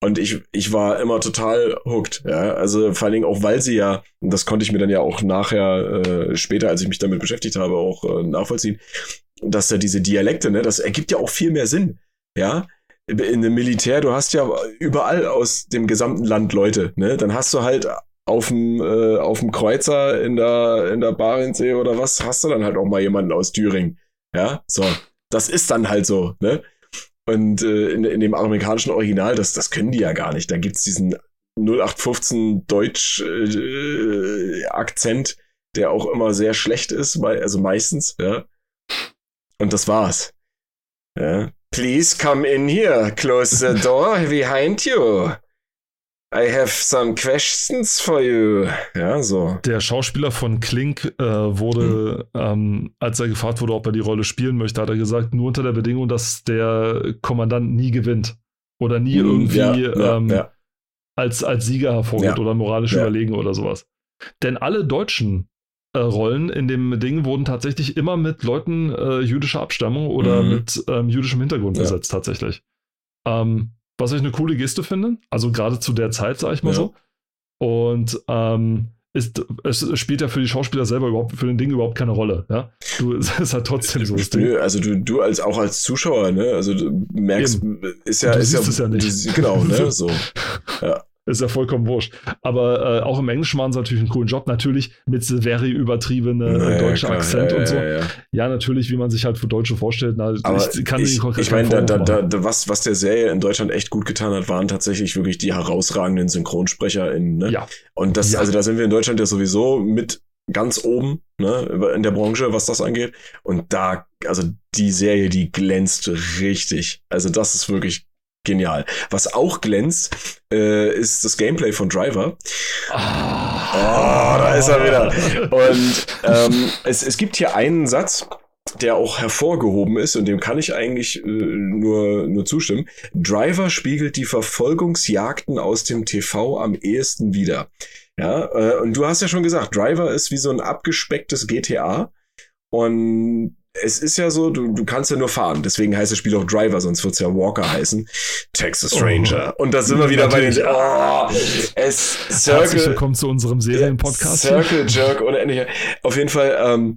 Und ich, ich war immer total hooked, ja. Also vor allen Dingen auch, weil sie ja, und das konnte ich mir dann ja auch nachher, äh, später, als ich mich damit beschäftigt habe, auch äh, nachvollziehen, dass da diese Dialekte, ne, das ergibt ja auch viel mehr Sinn ja, in dem Militär, du hast ja überall aus dem gesamten Land Leute, ne? Dann hast du halt auf dem, äh, auf dem Kreuzer in der, in der Barentssee oder was, hast du dann halt auch mal jemanden aus Thüringen. Ja, so. Das ist dann halt so, ne? Und äh, in, in dem amerikanischen Original, das, das können die ja gar nicht. Da gibt's diesen 0815 Deutsch-Akzent, äh, der auch immer sehr schlecht ist, also meistens, ja. Und das war's. Ja. Please come in here. Close the door (laughs) behind you. I have some questions for you. Ja, so. Der Schauspieler von Klink äh, wurde, hm. ähm, als er gefragt wurde, ob er die Rolle spielen möchte, hat er gesagt, nur unter der Bedingung, dass der Kommandant nie gewinnt. Oder nie hm, irgendwie ja, ja, ähm, ja. als, als Sieger hervorgeht oder moralisch überlegen oder sowas. Denn alle deutschen äh, Rollen in dem Ding wurden tatsächlich immer mit Leuten äh, jüdischer Abstammung oder mhm. mit ähm, jüdischem Hintergrund ja. besetzt, tatsächlich. Ähm, was ich eine coole Geste finde, also gerade zu der Zeit, sag ich mal so. Und ähm, ist, es spielt ja für die Schauspieler selber überhaupt, für den Ding überhaupt keine Rolle. Ja? Du, (laughs) es ist halt trotzdem so das Ding. Nö, also du, du als auch als Zuschauer, ne? Also du merkst, Eben. ist ja, du ist ja, es ja nicht. Du, genau, ne? (laughs) So. Ja ist ja vollkommen wurscht. Aber äh, auch im Englischen machen sie natürlich einen coolen Job. Natürlich mit very übertriebene naja, deutsche klar, Akzent ja, und so. Ja, ja. ja, natürlich, wie man sich halt für Deutsche vorstellt. Na, Aber ich kann ich, ich meine, da, da, da, was, was der Serie in Deutschland echt gut getan hat, waren tatsächlich wirklich die herausragenden SynchronsprecherInnen. Ne? Ja. Und das, also da sind wir in Deutschland ja sowieso mit ganz oben ne, in der Branche, was das angeht. Und da, also die Serie, die glänzt richtig. Also das ist wirklich genial. Was auch glänzt, äh, ist das Gameplay von Driver. Oh, oh da ist er wieder. Und ähm, es, es gibt hier einen Satz, der auch hervorgehoben ist und dem kann ich eigentlich äh, nur, nur zustimmen. Driver spiegelt die Verfolgungsjagden aus dem TV am ehesten wieder. Ja, äh, und du hast ja schon gesagt, Driver ist wie so ein abgespecktes GTA. Und es ist ja so, du, du kannst ja nur fahren. Deswegen heißt das Spiel auch Driver, sonst wird es ja Walker heißen. Texas Ranger. Oh. Und da sind wir wieder bei den. Oh, es Circle, Herzlich willkommen zu unserem Serienpodcast. Circle Jerk unendlich. Auf jeden Fall, ähm,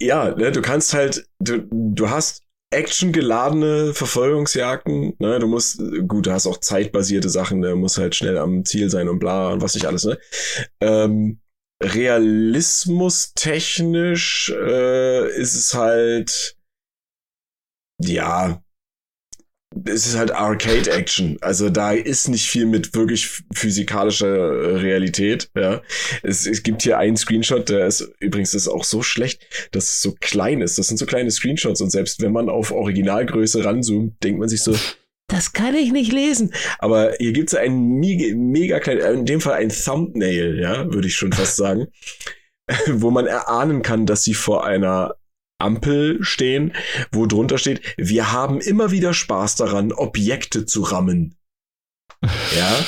ja, ne, du kannst halt, du, du hast actiongeladene Verfolgungsjagden. Ne? Du musst, gut, du hast auch zeitbasierte Sachen, du musst halt schnell am Ziel sein und bla und was nicht alles. Ne? Ähm, realismustechnisch äh, ist es halt, ja, es ist halt Arcade-Action. Also da ist nicht viel mit wirklich physikalischer äh, Realität. Ja, es, es gibt hier einen Screenshot, der ist übrigens ist auch so schlecht, dass es so klein ist. Das sind so kleine Screenshots und selbst wenn man auf Originalgröße ranzoomt, denkt man sich so, das kann ich nicht lesen. Aber hier gibt es ein mega, mega klein, äh, in dem Fall ein Thumbnail, ja, würde ich schon fast sagen, (laughs) wo man erahnen kann, dass sie vor einer Ampel stehen, wo drunter steht, wir haben immer wieder Spaß daran, Objekte zu rammen. (laughs) Ja.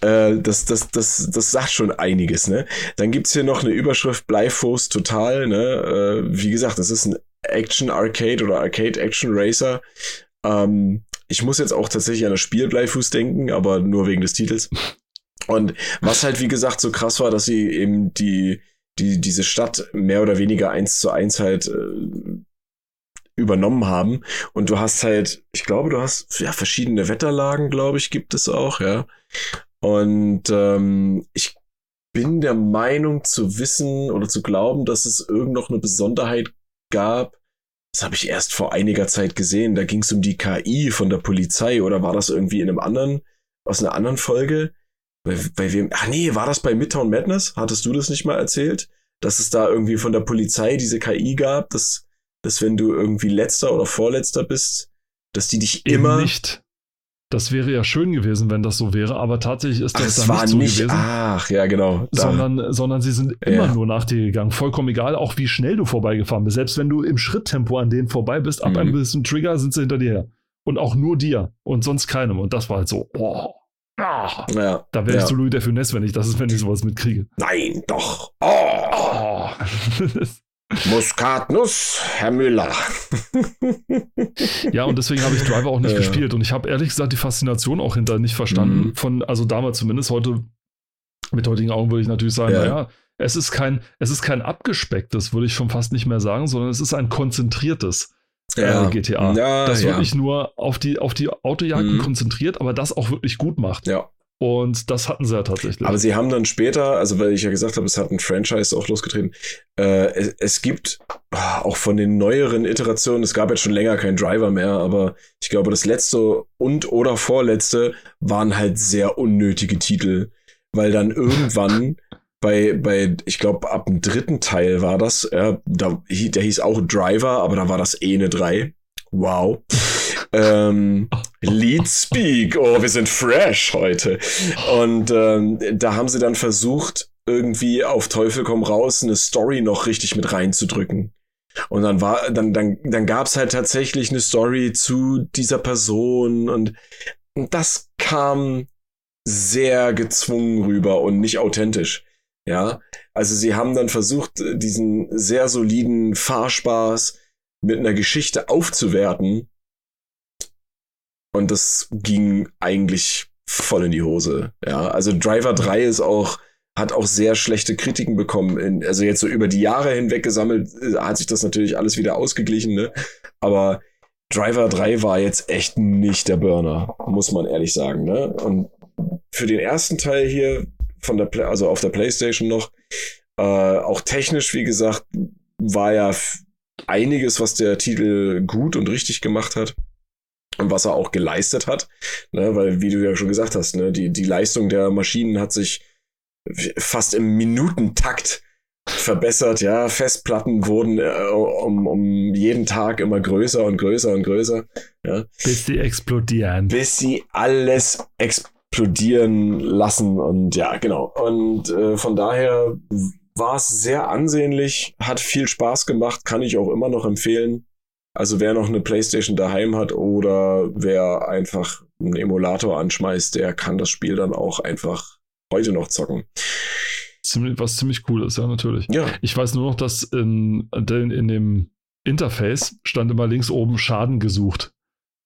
Äh, das, das, das, das sagt schon einiges, ne? Dann gibt's hier noch eine Überschrift Bleifuß total, ne? Äh, wie gesagt, das ist ein Action Arcade oder Arcade Action Racer. Ähm, ich muss jetzt auch tatsächlich an das Spiel Bleifuß denken, aber nur wegen des Titels. Und was halt, wie gesagt, so krass war, dass sie eben die, die, diese Stadt mehr oder weniger eins zu eins halt äh, übernommen haben. Und du hast halt, ich glaube, du hast ja verschiedene Wetterlagen, glaube ich, gibt es auch, ja. Und ähm, ich bin der Meinung zu wissen oder zu glauben, dass es irgend noch eine Besonderheit gab, das habe ich erst vor einiger Zeit gesehen. Da ging es um die KI von der Polizei oder war das irgendwie in einem anderen, aus einer anderen Folge? Bei, bei wem? Ach nee, war das bei Midtown Madness? Hattest du das nicht mal erzählt? Dass es da irgendwie von der Polizei diese KI gab, dass, dass wenn du irgendwie letzter oder vorletzter bist, dass die dich Eben immer. Nicht. Das wäre ja schön gewesen, wenn das so wäre, aber tatsächlich ist das Ach, dann nicht so nicht, gewesen. Ach, ja, genau. Sondern, sondern sie sind immer ja. nur nach dir gegangen. Vollkommen egal, auch wie schnell du vorbeigefahren bist. Selbst wenn du im Schritttempo an denen vorbei bist, ab mhm. einem gewissen Trigger sind sie hinter dir her. Und auch nur dir und sonst keinem. Und das war halt so, oh. Ah, ja, da wäre ja. ich so Louis de Funès, wenn ich das ist, wenn ich sowas mitkriege. Nein, doch. Oh. (laughs) oh. Muskatnuss, Herr Müller. (laughs) ja, und deswegen habe ich Driver auch nicht ja. gespielt. Und ich habe ehrlich gesagt die Faszination auch hinter nicht verstanden. Mhm. Von, also damals zumindest, heute, mit heutigen Augen würde ich natürlich sagen, ja. naja, es ist kein, es ist kein abgespecktes, würde ich schon fast nicht mehr sagen, sondern es ist ein konzentriertes. Äh, ja. Äh, GTA. Ja, das wirklich nur auf die, auf die Autojagden mhm. konzentriert, aber das auch wirklich gut macht. Ja. Und das hatten sie ja tatsächlich. Aber sie haben dann später, also weil ich ja gesagt habe, es hat ein Franchise auch losgetreten, äh, es, es, gibt ah, auch von den neueren Iterationen, es gab jetzt schon länger keinen Driver mehr, aber ich glaube, das letzte und oder vorletzte waren halt sehr unnötige Titel, weil dann irgendwann (laughs) bei, bei, ich glaube, ab dem dritten Teil war das, ja, da, der hieß auch Driver, aber da war das eh eine 3. Wow. Ähm, (laughs) Lead Speak, oh, wir sind fresh heute. Und ähm, da haben sie dann versucht, irgendwie auf Teufel komm raus eine Story noch richtig mit reinzudrücken. Und dann war, dann, dann, dann gab's halt tatsächlich eine Story zu dieser Person und, und das kam sehr gezwungen rüber und nicht authentisch. Ja, also sie haben dann versucht, diesen sehr soliden Fahrspaß mit einer Geschichte aufzuwerten. Und das ging eigentlich voll in die Hose. Ja, also Driver 3 ist auch, hat auch sehr schlechte Kritiken bekommen. In, also jetzt so über die Jahre hinweg gesammelt, äh, hat sich das natürlich alles wieder ausgeglichen, ne? Aber Driver 3 war jetzt echt nicht der Burner, muss man ehrlich sagen, ne? Und für den ersten Teil hier von der, Play also auf der PlayStation noch, äh, auch technisch, wie gesagt, war ja einiges, was der Titel gut und richtig gemacht hat was er auch geleistet hat, ne, weil wie du ja schon gesagt hast, ne, die, die Leistung der Maschinen hat sich fast im Minutentakt verbessert, ja, Festplatten wurden äh, um, um jeden Tag immer größer und größer und größer, ja. Bis sie explodieren. Bis sie alles explodieren lassen und ja, genau. Und äh, von daher war es sehr ansehnlich, hat viel Spaß gemacht, kann ich auch immer noch empfehlen. Also wer noch eine Playstation daheim hat oder wer einfach einen Emulator anschmeißt, der kann das Spiel dann auch einfach heute noch zocken. was ziemlich cool ist, ja, natürlich. Ja. Ich weiß nur noch, dass in, in, in dem Interface stand immer links oben Schaden gesucht.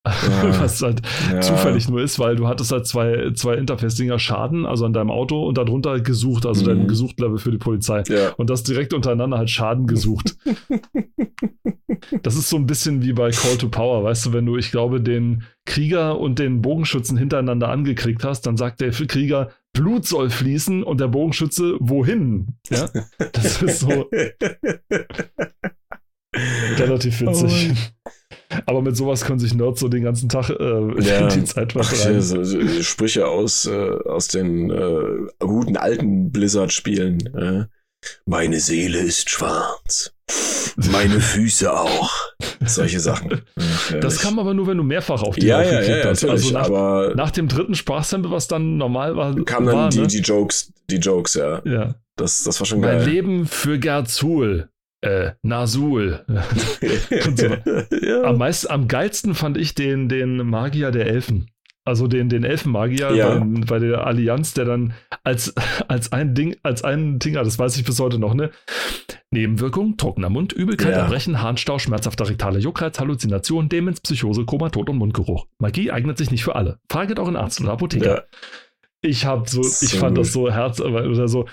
Ja. (laughs) Was halt ja. zufällig nur ist, weil du hattest halt zwei, zwei Interface-Dinger Schaden, also an deinem Auto und darunter gesucht, also mhm. dein Gesuchtlevel für die Polizei. Ja. Und das direkt untereinander halt Schaden gesucht. das ist so ein bisschen wie bei Call to Power, weißt du, wenn du, ich glaube, den Krieger und den Bogenschützen hintereinander angekriegt hast, dann sagt der Krieger, Blut soll fließen und der Bogenschütze, wohin? Ja, das ist so (laughs) (laughs) relativ witzig. Oh (laughs) aber mit sowas können sich Nerds so den ganzen Tag äh, (laughs) ja, die Zeit vertreiben. Sprüche aus, äh, aus den äh, guten alten Blizzard-Spielen. Äh. Meine Seele ist schwarz. Meine Füße auch. Solche Sachen. Ach, das kam aber nur, wenn du mehrfach auf die ja, ja, ja, hast. Also nach, aber nach dem dritten Sprachsample, was dann normal war. Kamen dann die, ne? die Jokes, die Jokes, ja. ja. Das, das war schon mein geil. Mein Leben für Gerzul äh, Nasul. (laughs) so. ja. am, meisten, am geilsten fand ich den, den Magier der Elfen. Also den, den Elfenmagier ja. bei, bei, der Allianz, der dann als, als ein Ding, als ein Dinger, das weiß ich bis heute noch, ne? Nebenwirkung, trockener Mund, Übelkeit, ja. Erbrechen, Harnstau, schmerzhafter rektaler Juckreiz, Halluzination, Demenz, Psychose, Koma, Tod und Mundgeruch. Magie eignet sich nicht für alle. Frage auch einen Arzt oder Apotheker. Ja. Ich hab so, so, ich fand das so herz, oder so,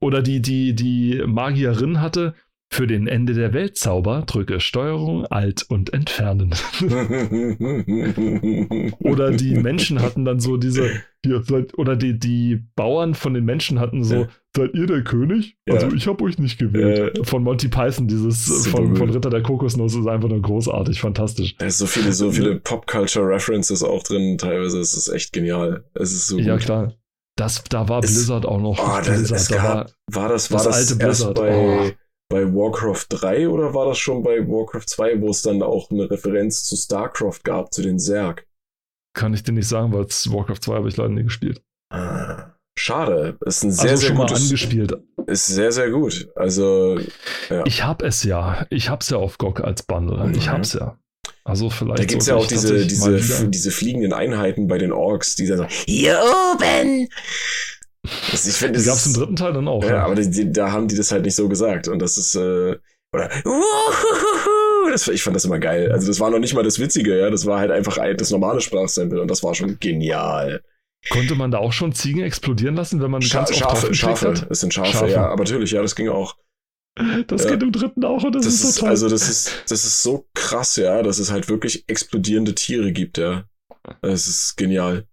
oder die, die, die Magierin hatte, für den Ende der Weltzauber drücke Steuerung Alt und Entfernen. (laughs) oder die Menschen hatten dann so diese, hier, oder die, die Bauern von den Menschen hatten so, ja. seid ihr der König? Ja. Also ich habe euch nicht gewählt. Ja. Von Monty Python, dieses von, von, Ritter der Kokosnuss ist einfach nur großartig, fantastisch. Da ist so viele, so viele Pop-Culture-References auch drin, teilweise. Es ist echt genial. Es ist so Ja, gut. klar. Das, da war Blizzard es, auch noch. Oh, das, Blizzard, da war, war das, war das, das alte Blizzard. bei, oh bei Warcraft 3 oder war das schon bei Warcraft 2, wo es dann auch eine Referenz zu StarCraft gab, zu den Zerg? Kann ich dir nicht sagen, weil es Warcraft 2 habe ich leider nie gespielt. Ah, schade. Ist ein sehr, also sehr schon gutes, mal angespielt. Ist sehr, sehr gut. Also, ja. Ich habe es ja. Ich habe es ja auf GOG als Bundle. Mhm. Ich habe es ja. Also vielleicht. Da gibt es ja auch diese, diese, diese fliegenden Einheiten bei den Orks, die dann so, hier oben! Das, ich find, die gab es im dritten Teil dann auch. Ja, ja. aber die, die, da haben die das halt nicht so gesagt. Und das ist, äh, oder, das, ich fand das immer geil. Also das war noch nicht mal das Witzige, ja. Das war halt einfach das normale Sprachsample und das war schon genial. Konnte man da auch schon Ziegen explodieren lassen, wenn man Scha ganz Schafe, Schafe, hat? es sind Schafe, Schafe, ja, aber natürlich, ja, das ging auch. Das ja. geht im dritten auch und das, das ist so toll. Also das ist, das ist so krass, ja, dass es halt wirklich explodierende Tiere gibt, ja. Das ist genial.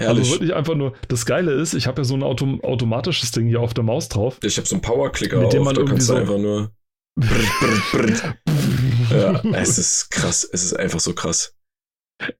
Herrlich. Also wirklich einfach nur, das Geile ist, ich habe ja so ein Autom automatisches Ding hier auf der Maus drauf. Ich habe so einen Powerclicker mit dem man irgendwie so einfach nur. (laughs) ja, (laughs) es ist krass. Es ist einfach so krass.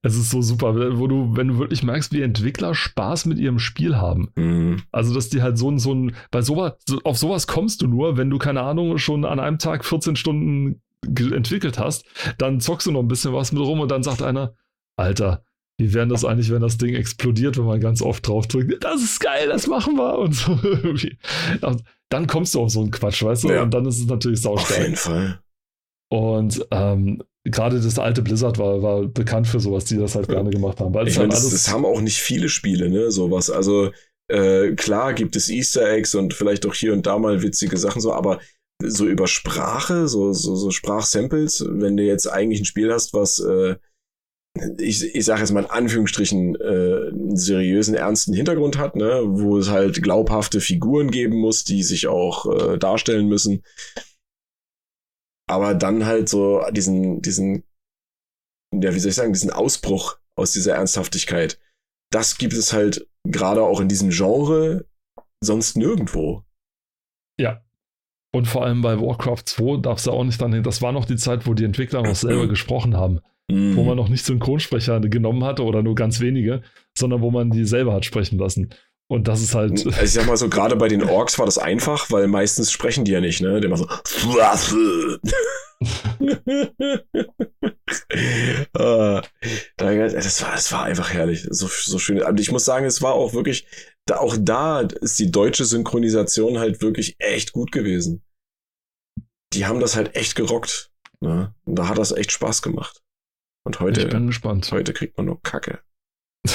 Es ist so super, wo du, wenn du wirklich merkst, wie Entwickler Spaß mit ihrem Spiel haben. Mhm. Also, dass die halt so ein, so ein, bei sowas, so, auf sowas kommst du nur, wenn du, keine Ahnung, schon an einem Tag 14 Stunden entwickelt hast, dann zockst du noch ein bisschen was mit rum und dann sagt einer, Alter, wie wäre das eigentlich, wenn das Ding explodiert, wenn man ganz oft drauf drückt? Das ist geil, das machen wir und so. (laughs) dann kommst du auf so einen Quatsch, weißt du? Ja. Und dann ist es natürlich saustark. Auf jeden Fall. Und ähm, gerade das alte Blizzard war, war bekannt für sowas, die das halt ja. gerne gemacht haben. Weil ich meine, halt das, das, haben auch nicht viele Spiele, ne, sowas. Also äh, klar gibt es Easter Eggs und vielleicht auch hier und da mal witzige Sachen so, aber so über Sprache, so, so, so Sprachsamples, wenn du jetzt eigentlich ein Spiel hast, was äh, ich, ich sage jetzt mal in Anführungsstrichen, äh, einen seriösen, ernsten Hintergrund hat, ne, wo es halt glaubhafte Figuren geben muss, die sich auch äh, darstellen müssen. Aber dann halt so diesen, diesen, ja, wie soll ich sagen, diesen Ausbruch aus dieser Ernsthaftigkeit. Das gibt es halt gerade auch in diesem Genre sonst nirgendwo. Ja. Und vor allem bei Warcraft 2 darfst du auch nicht dann hin. Das war noch die Zeit, wo die Entwickler noch selber (clears throat) gesprochen haben mm. wo man noch nicht Synchronsprecher genommen hatte oder nur ganz wenige, sondern wo man die selber hat sprechen lassen. Und das ist halt. Also ich sag mal so, gerade bei den Orks war das einfach, weil meistens sprechen die ja nicht, ne? Die immer so. (laughs) ah, das, war, das war einfach herrlich. So, so schön. Aber ich muss sagen, es war auch wirklich, da, auch da ist die deutsche Synchronisation halt wirklich echt gut gewesen. Die haben das halt echt gerockt. Ne? Und da hat das echt Spaß gemacht. Und heute, ich bin gespannt. heute kriegt man nur Kacke. (laughs)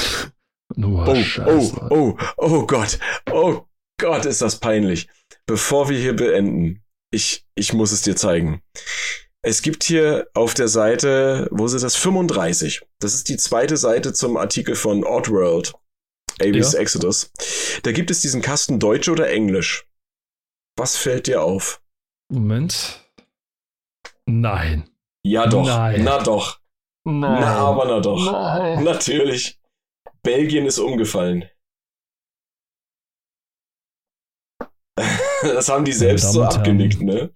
nur oh, Scheiße. oh, oh, oh Gott, oh Gott, ist das peinlich. Bevor wir hier beenden, ich, ich muss es dir zeigen. Es gibt hier auf der Seite, wo ist das? 35. Das ist die zweite Seite zum Artikel von Oddworld. Avis ja. Exodus. Da gibt es diesen Kasten Deutsch oder Englisch. Was fällt dir auf? Moment. Nein. Ja doch. Nein. Na doch. Nein. Na, aber na doch. Nein. Natürlich. Belgien ist umgefallen. (laughs) Das haben die selbst so abgenickt, ne?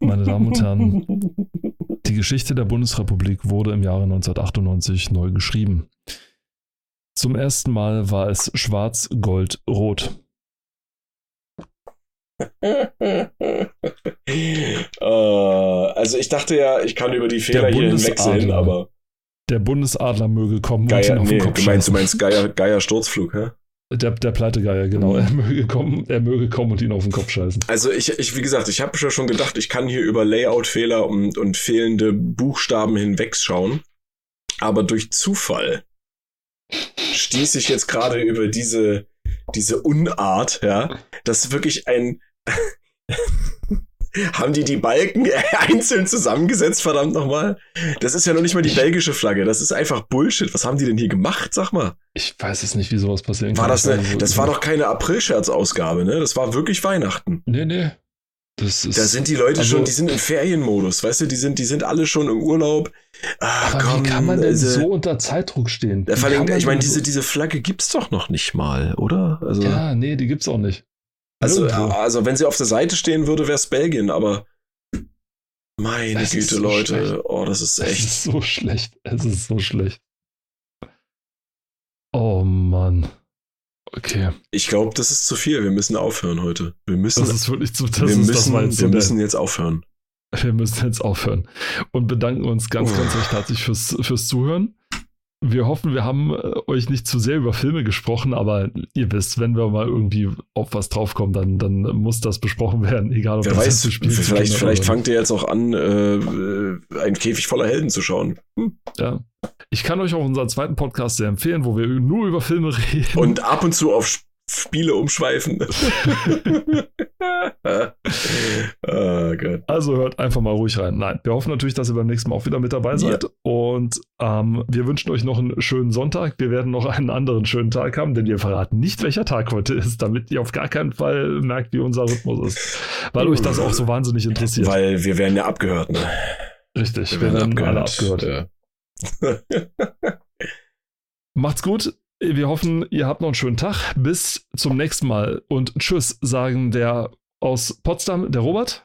Meine Damen und Herren, (laughs) die Geschichte der Bundesrepublik wurde im Jahre 1998 neu geschrieben. Zum ersten Mal war es schwarz, gold, rot. uh, (laughs) also ich dachte ja, ich kann über die Fehler hier hinwegsehen, aber der Bundesadler möge kommen Geier, und ihn auf den Kopf du meinst, du meinst Geier, Geier Sturzflug, hä? Der, der Pleitegeier, genau. Mhm. Er möge, kommen, er möge kommen und ihn auf den Kopf scheißen. Also ich, ich wie gesagt, ich habe schon gedacht, ich kann hier über Layout-Fehler und, und fehlende Buchstaben hinwegschauen. Aber durch Zufall stieß ich jetzt gerade über diese, diese Unart, ja, dass wirklich ein haben die die Balken (laughs) einzeln zusammengesetzt, verdammt nochmal? Das ist ja noch nicht mal die belgische Flagge. Das ist einfach Bullshit. Was haben die denn hier gemacht, sag mal? Ich weiß es nicht, wie sowas passieren war kann. Das, eine, das war doch keine April-Scherz-Ausgabe, ne? Das war wirklich Weihnachten. Nee, nee. Das ist, da sind die Leute also, schon, die sind im Ferienmodus, weißt du, die sind, die sind alle schon im Urlaub. Ah, aber komm, wie kann man denn also, so unter Zeitdruck stehen? Vor allem, ich meine, diese, so diese Flagge gibt's doch noch nicht mal, oder? Also, ja, nee, die gibt's auch nicht. Also, also wenn sie auf der Seite stehen würde, wäre es Belgien, aber meine das Güte, so Leute, schlecht. oh, das ist echt. Es ist so schlecht. Es ist so schlecht. Oh Mann. Okay. Ich glaube, das ist zu viel. Wir müssen aufhören heute. Wir müssen. Das ist wirklich zu. Das wir müssen, wir müssen jetzt aufhören. Wir müssen jetzt aufhören und bedanken uns ganz, ganz recht herzlich fürs, fürs Zuhören wir hoffen, wir haben äh, euch nicht zu sehr über Filme gesprochen, aber ihr wisst, wenn wir mal irgendwie auf was draufkommen, dann, dann muss das besprochen werden, egal ob Wer das weiß, Spiel vielleicht, ist. Vielleicht fangt ihr jetzt auch an, äh, äh, einen Käfig voller Helden zu schauen. Hm. Ja. Ich kann euch auch unseren zweiten Podcast sehr empfehlen, wo wir nur über Filme reden. Und ab und zu auf Spiele umschweifen. (laughs) oh. Also hört einfach mal ruhig rein. Nein, wir hoffen natürlich, dass ihr beim nächsten Mal auch wieder mit dabei seid. Ja. Und ähm, wir wünschen euch noch einen schönen Sonntag. Wir werden noch einen anderen schönen Tag haben, denn wir verraten nicht, welcher Tag heute ist, damit ihr auf gar keinen Fall merkt, wie unser Rhythmus ist. Weil euch das auch so wahnsinnig interessiert. Weil wir werden ja abgehört, ne? Richtig, wir, wir werden, werden abgehört. alle abgehört. Ja. Macht's gut. Wir hoffen, ihr habt noch einen schönen Tag. Bis zum nächsten Mal und tschüss, sagen der aus Potsdam, der Robert.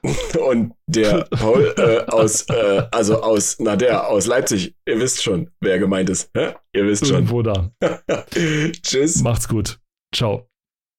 Und der Paul äh, aus, äh, also aus, na der, aus Leipzig. Ihr wisst schon, wer gemeint ist. Hä? Ihr wisst schon. Irgendwo da. (laughs) Tschüss. Macht's gut. Ciao.